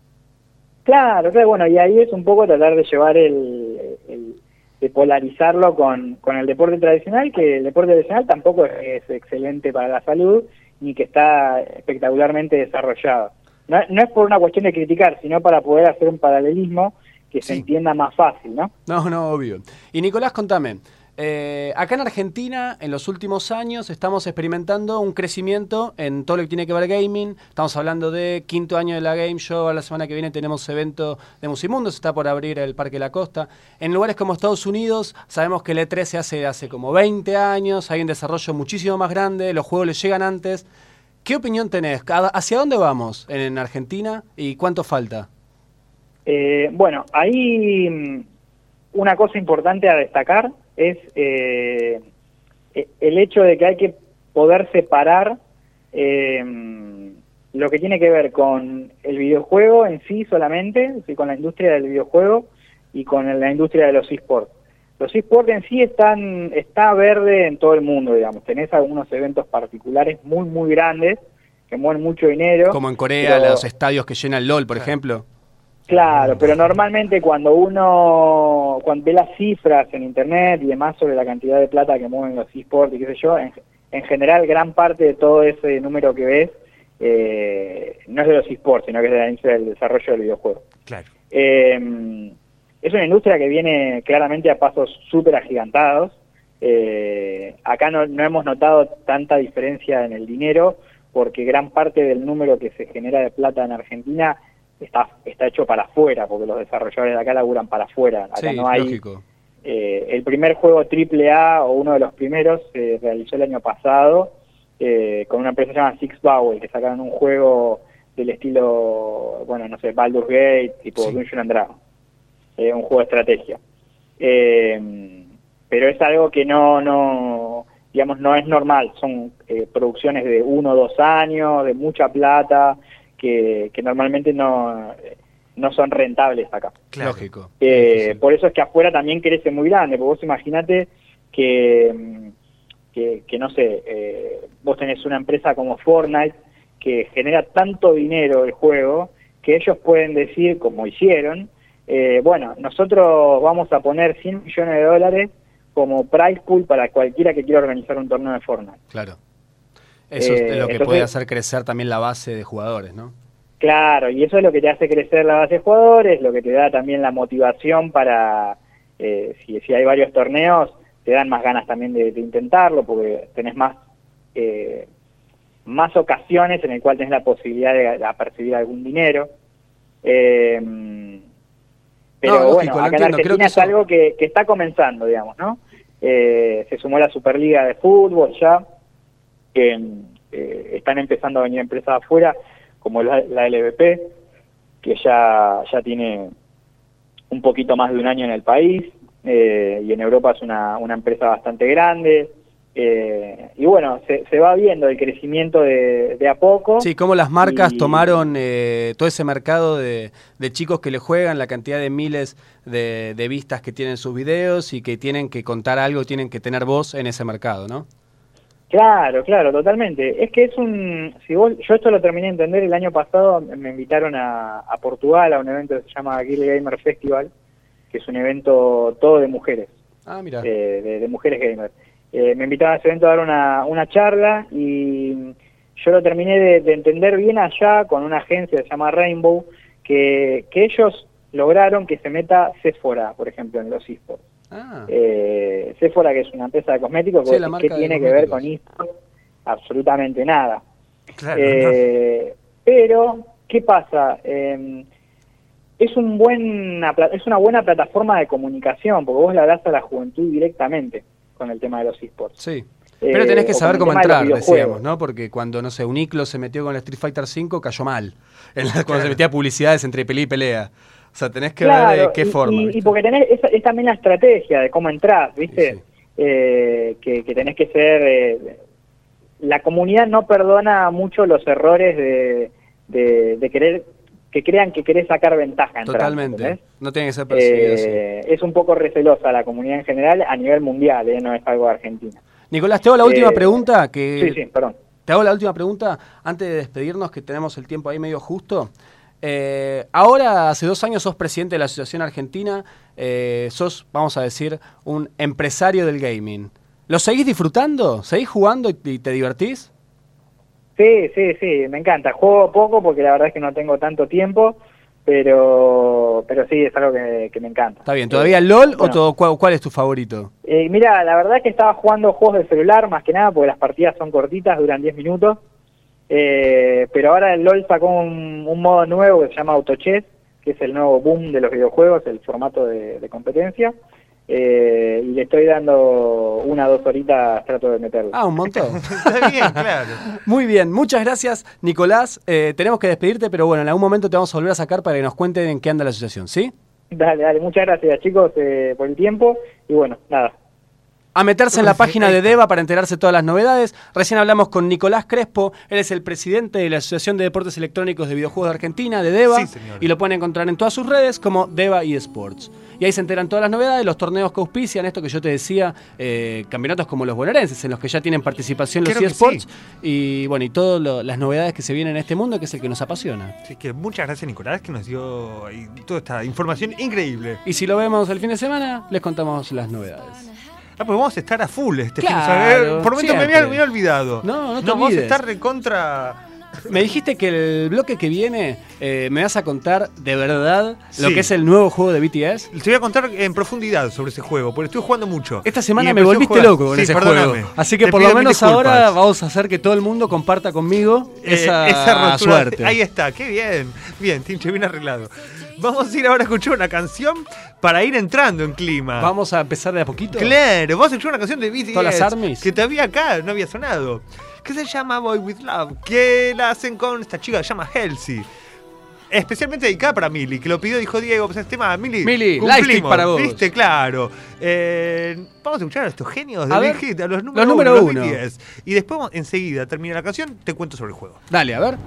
Claro, claro, bueno, y ahí es un poco tratar de llevar el, el- de polarizarlo con, con el deporte tradicional, que el deporte tradicional tampoco es, es excelente para la salud, ni que está espectacularmente desarrollado. No, no es por una cuestión de criticar, sino para poder hacer un paralelismo que se entienda más fácil, ¿no? No, no, obvio. Y Nicolás, contame. Eh, acá en Argentina, en los últimos años, estamos experimentando un crecimiento en todo lo que tiene que ver gaming. Estamos hablando de quinto año de la Game Show. La semana que viene tenemos evento de Musimundo. Se está por abrir el Parque La Costa. En lugares como Estados Unidos, sabemos que el E3 se hace hace como 20 años. Hay un desarrollo muchísimo más grande. Los juegos les llegan antes. ¿Qué opinión tenés? ¿A- ¿Hacia dónde vamos en Argentina y cuánto falta? Eh, bueno, ahí mm, una cosa importante a destacar es eh, e- el hecho de que hay que poder separar eh, lo que tiene que ver con el videojuego en sí solamente, con la industria del videojuego y con la industria de los esports. Los esports en sí están está verde en todo el mundo, digamos. Tenés algunos eventos particulares muy muy grandes que mueven mucho dinero. Como en Corea, pero- los estadios que llena el LOL, por ejemplo. Claro, pero normalmente cuando uno cuando ve las cifras en internet y demás sobre la cantidad de plata que mueven los esports y qué sé yo, en, en general gran parte de todo ese número que ves eh, no es de los esports, sino que es de la industria del desarrollo del videojuego. Claro. Eh, es una industria que viene claramente a pasos súper agigantados. Eh, acá no, no hemos notado tanta diferencia en el dinero porque gran parte del número que se genera de plata en Argentina está, está hecho para afuera, porque los desarrolladores de acá laburan para afuera. Acá Sí, no hay, lógico. eh, el primer juego AAA o uno de los primeros se realizó el año pasado eh, con una empresa llamada Six Bowl que sacaron un juego del estilo, bueno, no sé, Baldur's Gate, tipo Sí. Dungeon and Dragons, eh, un juego de estrategia. Eh, pero es algo que no, no, digamos, no es normal. Son eh, producciones de uno o dos años, de mucha plata, que, que normalmente no, no son rentables acá. Claro. Lógico. Eh, por eso es que afuera también crece muy grande, porque vos imaginate que, que, que, no sé, eh, vos tenés una empresa como Fortnite que genera tanto dinero el juego que ellos pueden decir, como hicieron, eh, bueno, nosotros vamos a poner 100 millones de dólares como price pool para cualquiera que quiera organizar un torneo de Fortnite. Claro. Eso Eh, es lo que entonces- puede hacer crecer también la base de jugadores, ¿no? Claro, y eso es lo que te hace crecer la base de jugadores, lo que te da también la motivación para, eh, si, si hay varios torneos, te dan más ganas también de, de intentarlo, porque tenés más eh, más ocasiones en el cual tenés la posibilidad de, de percibir algún dinero. Eh, pero No, lógico, bueno, acá en creo Argentina que es eso- algo que, que está comenzando, digamos, ¿no? Eh, se sumó la Superliga de Fútbol ya, que eh, están empezando a venir empresas afuera, como la, la LVP, que ya, ya tiene un poquito más de un año en el país, eh, y en Europa es una, una empresa bastante grande. eh, y bueno, se, se va viendo el crecimiento de, de a poco. Sí, cómo las marcas Y- tomaron eh, todo ese mercado de, de chicos que le juegan, la cantidad de miles de, de vistas que tienen sus videos y que tienen que contar algo, tienen que tener voz en ese mercado, ¿no? Claro, claro, totalmente. Es que es un, si vos, yo esto lo terminé de entender el año pasado, me invitaron a, a Portugal a un evento que se llama Guild Gamer Festival, que es un evento todo de mujeres, Ah, mira. eh, de, de mujeres gamers. Eh, me invitaron a ese evento a dar una, una charla y yo lo terminé de, de entender bien allá con una agencia que se llama Rainbow, que, que ellos lograron que se meta Sephora, por ejemplo, en los esports. Ah, Eh, Sephora, que es una empresa de cosméticos, Sí, ¿qué de tiene que ver con esports? Absolutamente nada. Claro. Eh, pero, ¿qué pasa? Eh, es, un buen, es una buena plataforma de comunicación, porque vos le hablas a la juventud directamente con el tema de los esports. sí. Pero tenés que Eh, saber cómo entrar, decíamos, ¿no? Porque cuando, no sé, Uniclo se metió con el Street Fighter V, cayó mal. En la- cuando se metía publicidades entre pelea y pelea. O sea, tenés que ver de qué y, forma. y- porque tenés, es, es también la estrategia de cómo entrar, ¿viste? Sí, sí. Eh, que, que tenés que ser... eh, la comunidad no perdona mucho los errores de, de, de querer que crean que querés sacar ventaja. entrando, Totalmente. No tiene que ser percibido. Eh, es un poco recelosa la comunidad en general a nivel mundial, no es algo de Argentina. Nicolás, te hago la última pregunta que Sí, sí, perdón. Te hago la última pregunta antes de despedirnos, que tenemos el tiempo ahí medio justo. Eh, ahora, hace dos años, sos presidente de la Asociación Argentina, eh, sos, vamos a decir, un empresario del gaming. ¿Lo seguís disfrutando? ¿Seguís jugando y, y te divertís? Sí, sí, sí, me encanta. Juego poco porque la verdad es que no tengo tanto tiempo, pero pero sí, es algo que, que me encanta. Está bien, ¿todavía LOL o todo, cuál, cuál es tu favorito? Eh, mira, la verdad es que estaba jugando juegos de celular más que nada porque las partidas son cortitas, duran 10 minutos. Eh, pero ahora el LOL sacó un, un modo nuevo que se llama AutoChess, que es el nuevo boom de los videojuegos, el formato de, de competencia. Eh, y le estoy dando una o dos horitas, trato de meterlo. Ah, un montón. Está bien, claro. Muy bien, muchas gracias, Nicolás. Eh, tenemos que despedirte, pero bueno, en algún momento te vamos a volver a sacar para que nos cuenten en qué anda la asociación, ¿sí? Dale, dale, muchas gracias chicos eh, por el tiempo y bueno, nada. A meterse en la página de DEVA para enterarse de todas las novedades. Recién hablamos con Nicolás Crespo, él es el presidente de la Asociación de Deportes Electrónicos de Videojuegos de Argentina, de DEVA, Sí, y lo pueden encontrar en todas sus redes como DEVA y Sports. Y ahí se enteran todas las novedades, los torneos que auspician, esto que yo te decía, eh, campeonatos como los bonaerenses, en los que ya tienen participación los Creo eSports, sí. y bueno, y todas las novedades que se vienen en este mundo, que es el que nos apasiona. Así que muchas gracias, Nicolás, que nos dio toda esta información increíble. Y si lo vemos el fin de semana, les contamos las novedades. Ah, pues vamos a estar a full este Claro, fin de semana. Por momento me había, siempre. me había olvidado. No, no te vamos a estar recontra. Me dijiste que el bloque que viene eh, me vas a contar de verdad lo que es el nuevo juego de BTS. Te voy a contar en profundidad sobre ese juego, porque estuve jugando mucho. Esta semana me volviste jugar. loco con Sí, ese perdóname. juego. Así que Te por lo menos ahora vamos a hacer que todo el mundo comparta conmigo Eh, esa, rotura- suerte. Ahí está, qué bien. Bien, Tinche, bien arreglado. Vamos a ir ahora a escuchar una canción para ir entrando en clima. Vamos a empezar de a poquito. Claro, vamos a escuchar una canción de BTS ¿Todas las armies? que todavía acá no había sonado. Que se llama Boy With Love. Que la hacen con esta chica que se llama Halsey. Especialmente dedicada para Mili, que lo pidió, dijo Diego, pues este tema, Mili. Mili, cumplimos, para vos. Viste, claro. Eh, vamos a escuchar a estos genios de A Big ver, Hit, a los los número, número uno, uno. los BTS. Y después, enseguida, termina la canción, te cuento sobre el juego. Dale, a ver.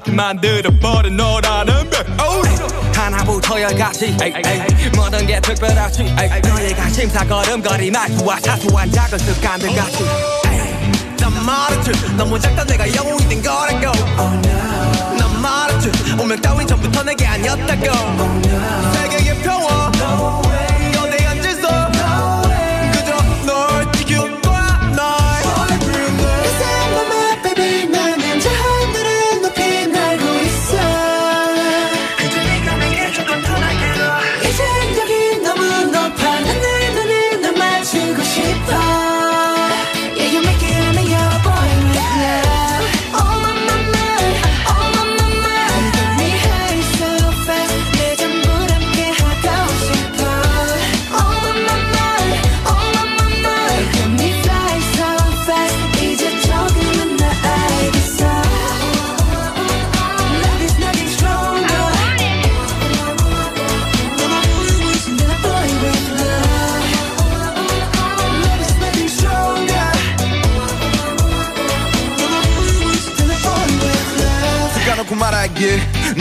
않게 만들어버린 너라는 백 하나부터 열까지. 모든 게 특별하지. 너의 관심사 걸음걸이 말투와 사소한 작은 습관들 같이. 난 말했지. 너무 작다 내가 영웅이 된 거라고. 난 말했지. 운명 따윈 전부터 내게 아니었다고. 세계의 평화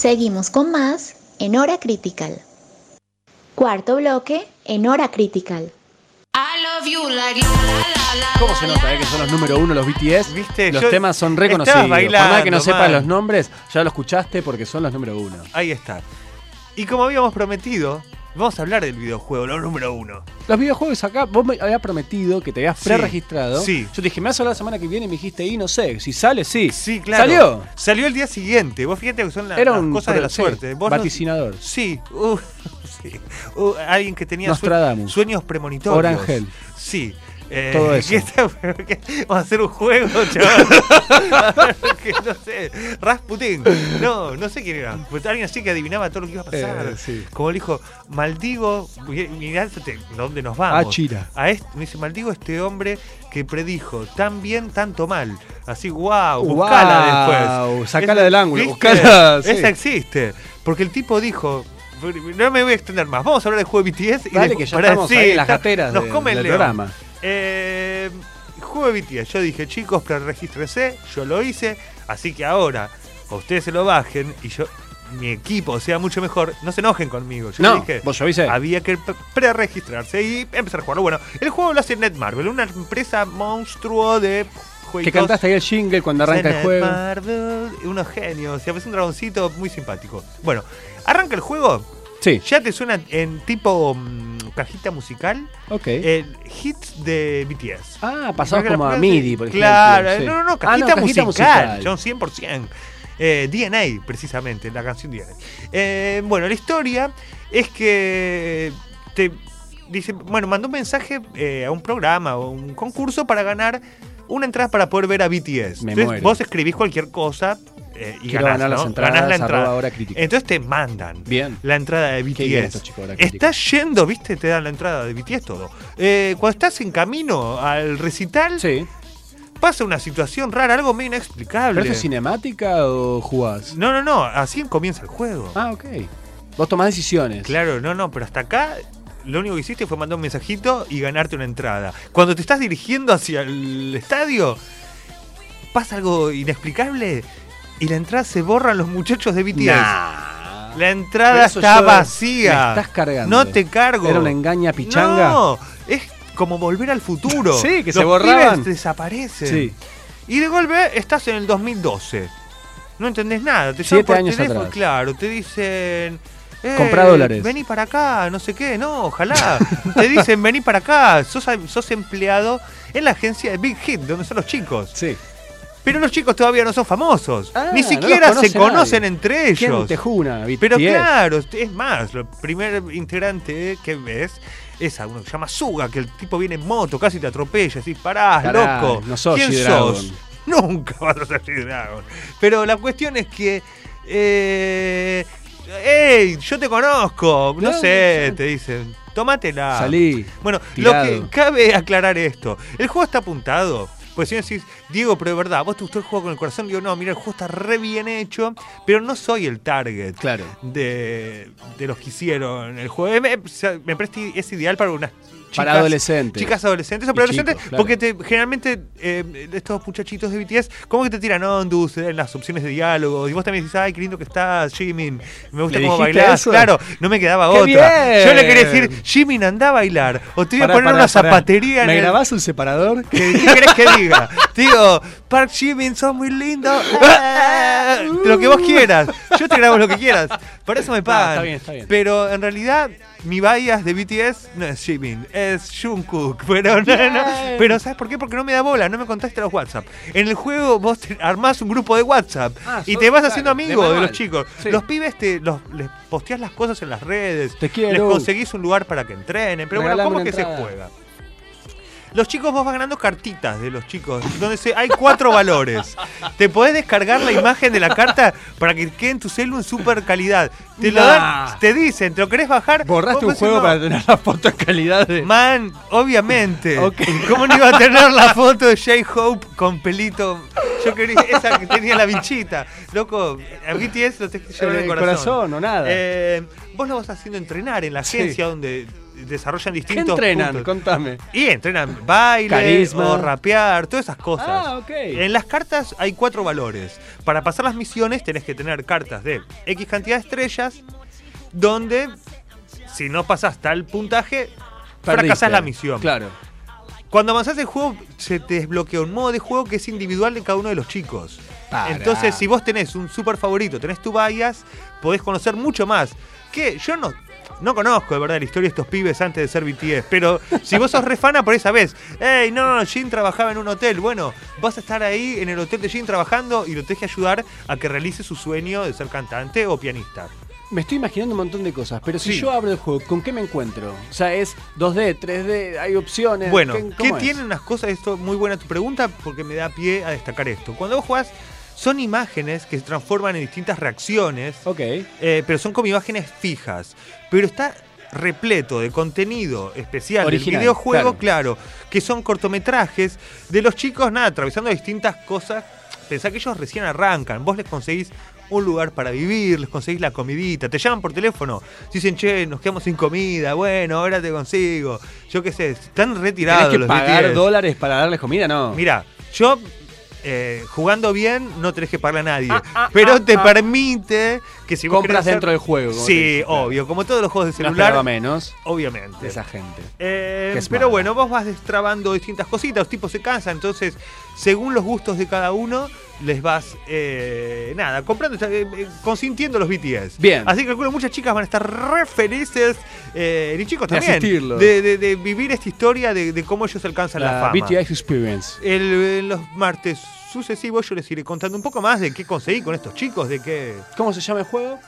Seguimos con más en Hora Critical. Cuarto bloque en Hora Critical. ¿Cómo se nota eh, que son los número uno los BTS? ¿Viste? Los Yo- temas son reconocidos. Por más que no sepas los nombres, ya lo escuchaste porque son los número uno. Ahí está. Y como habíamos prometido, vamos a hablar del videojuego, lo número uno. Los videojuegos acá, vos me habías prometido que te habías preregistrado. sí. Yo te dije, me vas a hablar la semana que viene y me dijiste, y no sé, si sale, sí. Sí, claro. ¿Salió? Salió el día siguiente. Vos fíjate que son la- Era las cosas de la sí, suerte. Vos no- vaticinador. Sí, uh, sí. Uh, alguien que tenía sue- sueños premonitorios. Orangel. Sí. Eh, Todo eso. ¿qué está- qué- Vamos a hacer un juego, chaval. que no sé. Rasputin. No, no sé quién era. Pues alguien así que adivinaba todo lo que iba a pasar. Eh, sí. Como le dijo, maldigo. Mirá dónde nos vamos. Ah, Chira. A este, me dice, maldigo a este hombre que predijo tan bien, tanto mal. Así, wow, buscala Guau, después. sacala Esa- del ángulo, buscala, sí. Esa existe. Porque el tipo dijo. No me voy a extender más. Vamos a hablar del juego de BTS. y Dale, de- que ya para- estamos sí, ahí en las está- gateras Nos del programa. Eh, juego de BTS. Yo dije, chicos, preregístrense. Yo lo hice. Así que ahora, ustedes se lo bajen y yo. Mi equipo sea mucho mejor. No se enojen conmigo. Yo No, dije, vos avisé. había que pre- preregistrarse y empezar a jugarlo. Bueno, el juego lo hace Netmarble, una empresa monstruo de juegos. Que cantaste ahí el jingle cuando arranca el juego. Netmarble, unos genios. Se aparece un dragoncito muy simpático. Bueno, arranca el juego. Sí, Ya te suena en tipo mm, cajita musical. ok. eh, hits de BTS. ah, pasados como a MIDI, por ejemplo. Claro, sí. no, no, no, Ah, cajita, cajita musical, Son 100%. Eh, DNA, precisamente, la canción DNA. Eh, bueno, la historia es que te dice, bueno, mandó un mensaje eh, a un programa o un concurso para ganar una entrada para poder ver a BTS. Me Entonces, muero. vos escribís cualquier cosa eh, y Quiero ganás, ganar las ¿no? entradas, Ganás la entrada. Hora Crítica. Entonces te mandan Bien. la entrada de BTS. de Hora Crítica. Estás yendo, viste, te dan la entrada de BTS todo. Eh, cuando estás en camino al recital, Sí. pasa una situación rara, algo medio inexplicable. ¿Pero esto es cinemática o jugás? No, no, no, así comienza el juego. Ah, ok. Vos tomás decisiones. Claro, no, no, pero hasta acá lo único que hiciste fue mandar un mensajito y ganarte una entrada. Cuando te estás dirigiendo hacia el estadio, pasa algo inexplicable y la entrada se borran los muchachos de BTS. Nah. La entrada está yo- vacía. estás cargando. No te cargo. ¿Era una engaña pichanga? No, es como volver al futuro. Sí, que Los se borraban. desaparecen. Sí. Y de golpe estás en el 2012. No entendés nada. Te Siete años teléfono, atrás. Claro, te dicen. eh, Comprá dólares. Vení para acá, no sé qué, no, ojalá. Te dicen, vení para acá, sos, sos empleado en la agencia de Big Hit, donde son los chicos. Sí. Pero los chicos todavía no son famosos. Ah, Ni no siquiera se conoce conocen nadie. entre ¿Quién ellos. te juna? Pero claro, es más, el primer integrante que ves es a uno que se llama Suga, que el tipo viene en moto, casi te atropella, así, pará, Pará, loco. no sos ¿Quién sos? Nunca vas a ser G-Dragon. Pero la cuestión es que. Eh, ¡Ey! Yo te conozco. No, No, sé, no. te dicen. Tómatela. Salí. Bueno, tirado. lo que cabe aclarar esto. El juego está apuntado. Pues si me decís, Diego, pero de verdad, vos te gustó el juego con el corazón, digo, no, mira, el juego está re bien hecho, pero no soy el target Claro. de, de los que hicieron el juego. Me, me parece es ideal para unas chicas, Para adolescentes. Chicas adolescentes o chicos, claro. porque te, generalmente eh, estos muchachitos de BTS, como que te tiran ondus en las opciones de diálogo, y vos también dices, ay, qué lindo que estás, Jimin, me gusta ¿Le cómo bailás. eso? Claro, no me quedaba ¡Qué otra. bien! Yo le quería decir, Jimin, anda a bailar, o te voy Pará, a poner pará, una pará. zapatería ¿Me en el- grabás un separador? ¿Qué, qué querés que diga? Digo, Park Jimin, sos muy lindo. Lo que vos quieras. Yo te grabo lo que quieras. Por eso me pagan. está bien, está bien. Pero en realidad, mi bias de BTS no es Jimin, es Jungkook. Pero, no, no. pero ¿sabes por qué? Porque no me da bola, no me contaste los WhatsApp. En el juego vos te armás un grupo de WhatsApp Ah, y te vas claro, haciendo amigo de, los chicos. Sí. Los pibes te los, les posteás las cosas en las redes. Te. Les conseguís un lugar para que entrenen. Pero bueno, ¿cómo que se juega? Los chicos vos vas ganando cartitas de los chicos, donde se, hay cuatro valores. Te podés descargar la imagen de la carta para que quede en tu celu en super calidad. Te lo Nah. dan, te dicen, ¿te lo querés bajar? Borraste un juego para tener la foto en calidad de. Man, obviamente. ¿Cómo no iba a tener la foto de J-Hope con pelito? Yo quería esa que tenía la bichita. Loco, a BTS lo tenés que llevar en el corazón. corazón o nada. Eh, vos lo vas haciendo entrenar en la Sí. agencia donde desarrollan ¿Qué distintos entrenan? puntos. Contame. Y entrenan baile, Carisma. o rapear, todas esas cosas. Ah, ok. En las cartas hay cuatro valores. Para pasar las misiones tenés que tener cartas de X cantidad de estrellas, donde si no pasas tal puntaje, fracasás Perdiste. la misión. Claro. Cuando avanzás el juego, se te desbloquea un modo de juego que es individual de cada uno de los chicos. Pará. Entonces, si vos tenés un super favorito, tenés tu bias, podés conocer mucho más. Que yo no, no conozco de verdad la historia de estos pibes antes de ser BTS, pero si vos sos refana por esa vez, hey, no, Jin trabajaba en un hotel. Bueno, vas a estar ahí en el hotel de Jin trabajando y lo tenés que ayudar a que realice su sueño de ser cantante o pianista. Me estoy imaginando un montón de cosas, pero si Sí. yo abro el juego, ¿con qué me encuentro? O sea, es 2D, 3D, hay opciones. Bueno, ¿qué, tienen las cosas? Esto muy buena tu pregunta porque me da pie a destacar esto. Cuando vos jugás, son imágenes que se transforman en distintas reacciones, Ok. eh, pero son como imágenes fijas. Pero está repleto de contenido especial Original, del videojuego, claro. que son cortometrajes de los chicos, nada, atravesando distintas cosas. Pensá que ellos recién arrancan, vos les conseguís un lugar para vivir, les conseguís la comidita, te llaman por teléfono, dicen, che, nos quedamos sin comida, bueno, ahora te consigo. Yo qué sé, están retirados ¿Tenés que los pagar BTS. dólares para darles comida? No. Mira, yo eh, jugando bien no tenés que pagarle a nadie, Ah, pero te permite que si vos Compras hacer- dentro del juego. Sí, obvio, como todos los juegos de No celular, esperaba menos obviamente. esa gente. Eh, pero bueno, vos vas destrabando distintas cositas, los tipos se cansan, entonces, según los gustos de cada uno, les vas, eh, nada, comprando, eh, eh, consintiendo los BTS. Bien. Así que calculo muchas chicas van a estar re felices, eh, y chicos De también, de, de- de vivir esta historia de, de cómo ellos alcanzan la, La fama. BTS Experience. El- los martes sucesivos yo les iré contando un poco más de qué conseguí con estos chicos, de qué... ¿Cómo se llama el juego?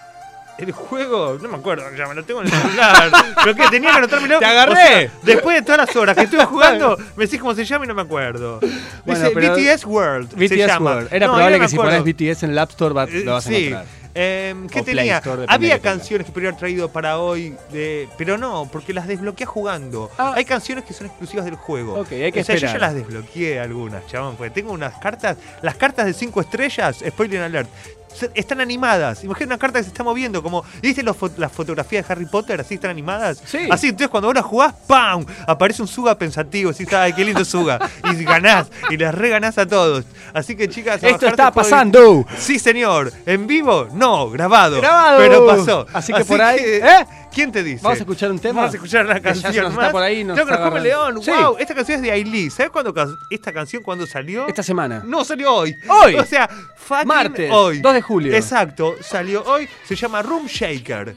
El juego, no me acuerdo, ya me lo tengo en el celular. Pero que tenía que anotármelo. ¡Te agarré! O sea, después de todas las horas que estuve jugando, me decís cómo se llama y no me acuerdo. Bueno, Dice BTS World. se BTS llama. World. Era No, probable no que si pones BTS en el App Store va- Eh, lo vas a sí. encontrar. Eh, ¿Qué O tenía? Store, Había canciones que podría haber traído para hoy, de, pero no, porque las desbloqueé jugando. Ah. Hay canciones que son exclusivas del juego. Ok, hay que o sea, yo ya esperar. las desbloqueé algunas, chabón, porque tengo unas cartas, las cartas de 5 estrellas, spoiler alert, se- están animadas. Imagina una carta que se está moviendo, como, ¿viste fo- las fotografías de Harry Potter? Así están animadas. Sí. Así, entonces cuando vos la jugás, ¡pam! Aparece un Suga pensativo, así está, ay, qué lindo Suga. Y ganás, y les reganás a todos. Así que chicas, a Esto está pasando. Sí, señor. ¿En vivo? No, grabado. Grabado. Pero pasó. Así que por ahí- que- ¿Eh? ¿Quién te dice? Vamos a escuchar un tema. Vamos a escuchar una ya canción nos más. está por ahí, nos Creo que nos come. León. Sí. Wow, esta canción es de Ailey. ¿Sabes cuándo esta canción cuándo salió? Esta semana. No salió hoy. Hoy. O sea, fucking Martes, hoy. 2 de julio. Exacto, salió hoy. Se llama Room Shaker.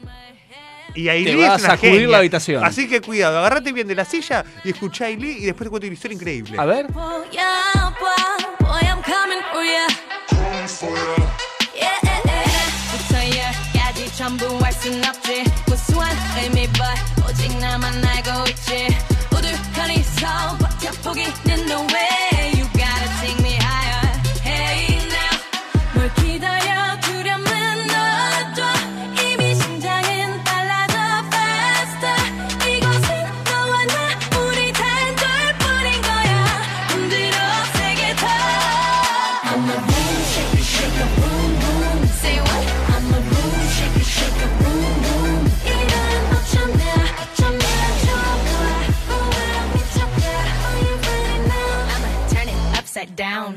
Y Ailey Te va a es una sacudir genia. la habitación. Así que cuidado, agárrate bien de la silla y escucha a Ailey y después te cuento una historia increíble. A ver. upside down.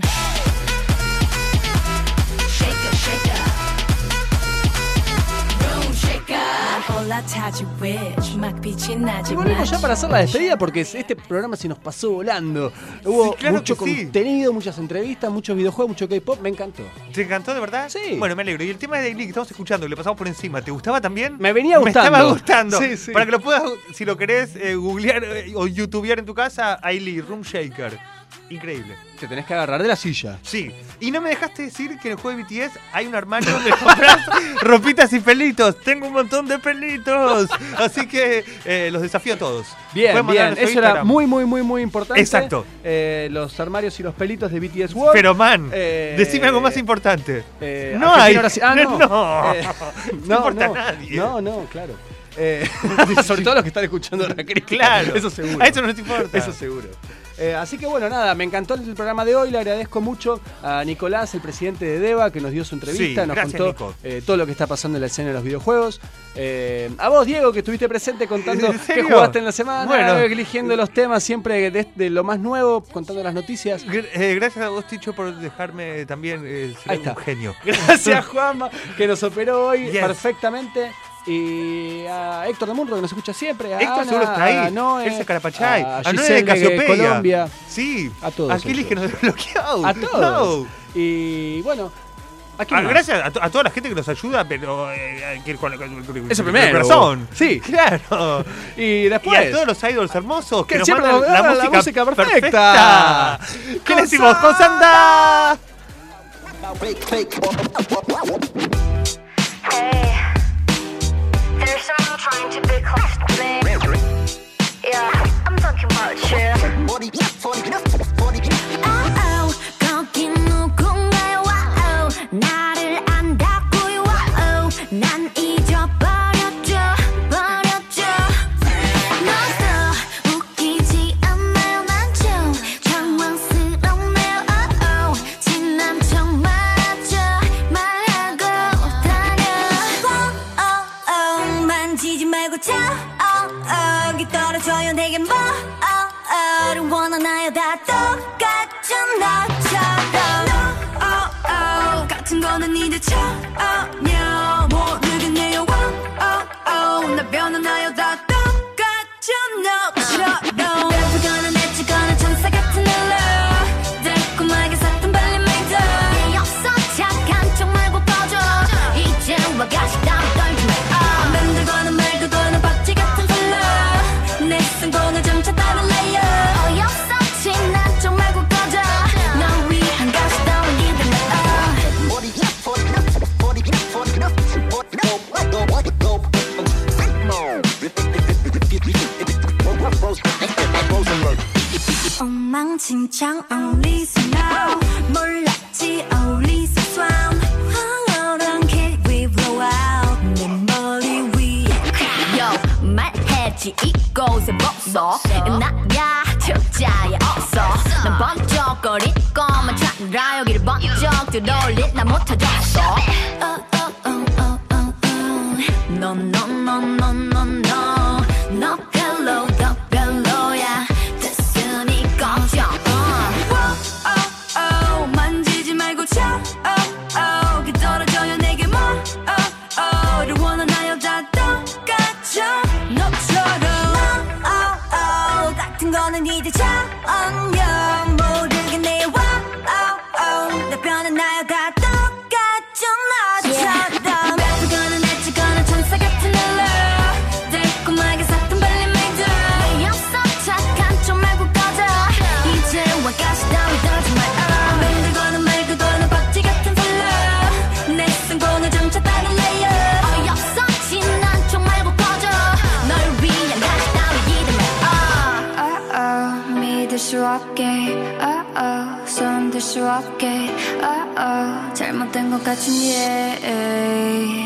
Shaker, shaker. Room shaker. Hola, witch. Macpichi, volvemos ya para hacer la despedida porque este programa se nos pasó volando. Hubo Sí, claro mucho que sí. contenido, muchas entrevistas, muchos videojuegos, mucho K-pop. Me encantó. ¿Te encantó de verdad? Sí. Bueno, me alegro. Y el tema de Daily que estamos escuchando, que lo pasamos por encima, ¿te gustaba también? Me venía gustando. Me estaba gustando. Sí, sí. Para que lo puedas, si lo querés, eh, googlear eh, o youtubear en tu casa, Ailey Room Shaker. Increíble. Te tenés que agarrar de la silla. Sí. Y no me dejaste decir que en el juego de BTS hay un armario donde compras ropitas y pelitos. Tengo un montón de pelitos. Así que eh, los desafío a todos. Bien, Pueden bien. Eso era muy, muy, muy, muy importante. Exacto. Eh, los armarios y los pelitos de BTS World. Pero man, Eh, decime algo más importante. No hay. Ah, no. No. No importa a nadie. No, no, claro. Sobre todo los que están escuchando la crítica. Claro. Eso seguro. A eso no te importa. Eso seguro. Eh, así que bueno, nada, me encantó el programa de hoy. Le agradezco mucho a Nicolás, el presidente de DEVA, que nos dio su entrevista, Sí, nos gracias, contó eh, todo lo que está pasando en la escena de los videojuegos. Eh, a vos, Diego, que estuviste presente contando ¿En qué jugaste en la semana, Bueno. eligiendo los temas siempre de, de lo más nuevo, contando las noticias. Eh, gracias a vos, Ticho, por dejarme también ser Ahí un genio. Gracias, Juanma, que nos operó hoy Yes. perfectamente. Y a Héctor de Munro, que nos escucha siempre. A Héctor Ana, seguro está ahí. A Noé, Él se carapachay. A, A Noé de Casiopeia. Colombia. Sí. A todos Aquiles ellos. que nos desbloqueó. A todos. No. Y bueno, ¿a Ah, gracias a, to- a toda la gente que nos ayuda, pero eh, que con, con- con- Eso primero. el corazón. Sí. Claro. Y Y después. a todos los idols hermosos que, Que nos siempre mandan nos la, mandan la música, música perfecta. ¿Qué le decimos? ¡Con Santa! Hey, Yeah, I'm talking about you. 那你的骄傲 엉망진창 어울리서 now 몰랐지 어울리서 swam. 황홀한 길 we blow out 내 머리 위에 Yo 말해지 이곳에 벗어. 나야 특자에 없어. 난 번쩍거릴 것만 찾느라 여기를 번쩍 들어올릴 나 못하겠어. Oh, oh, oh, oh, oh, oh. No no no no no no 같은 예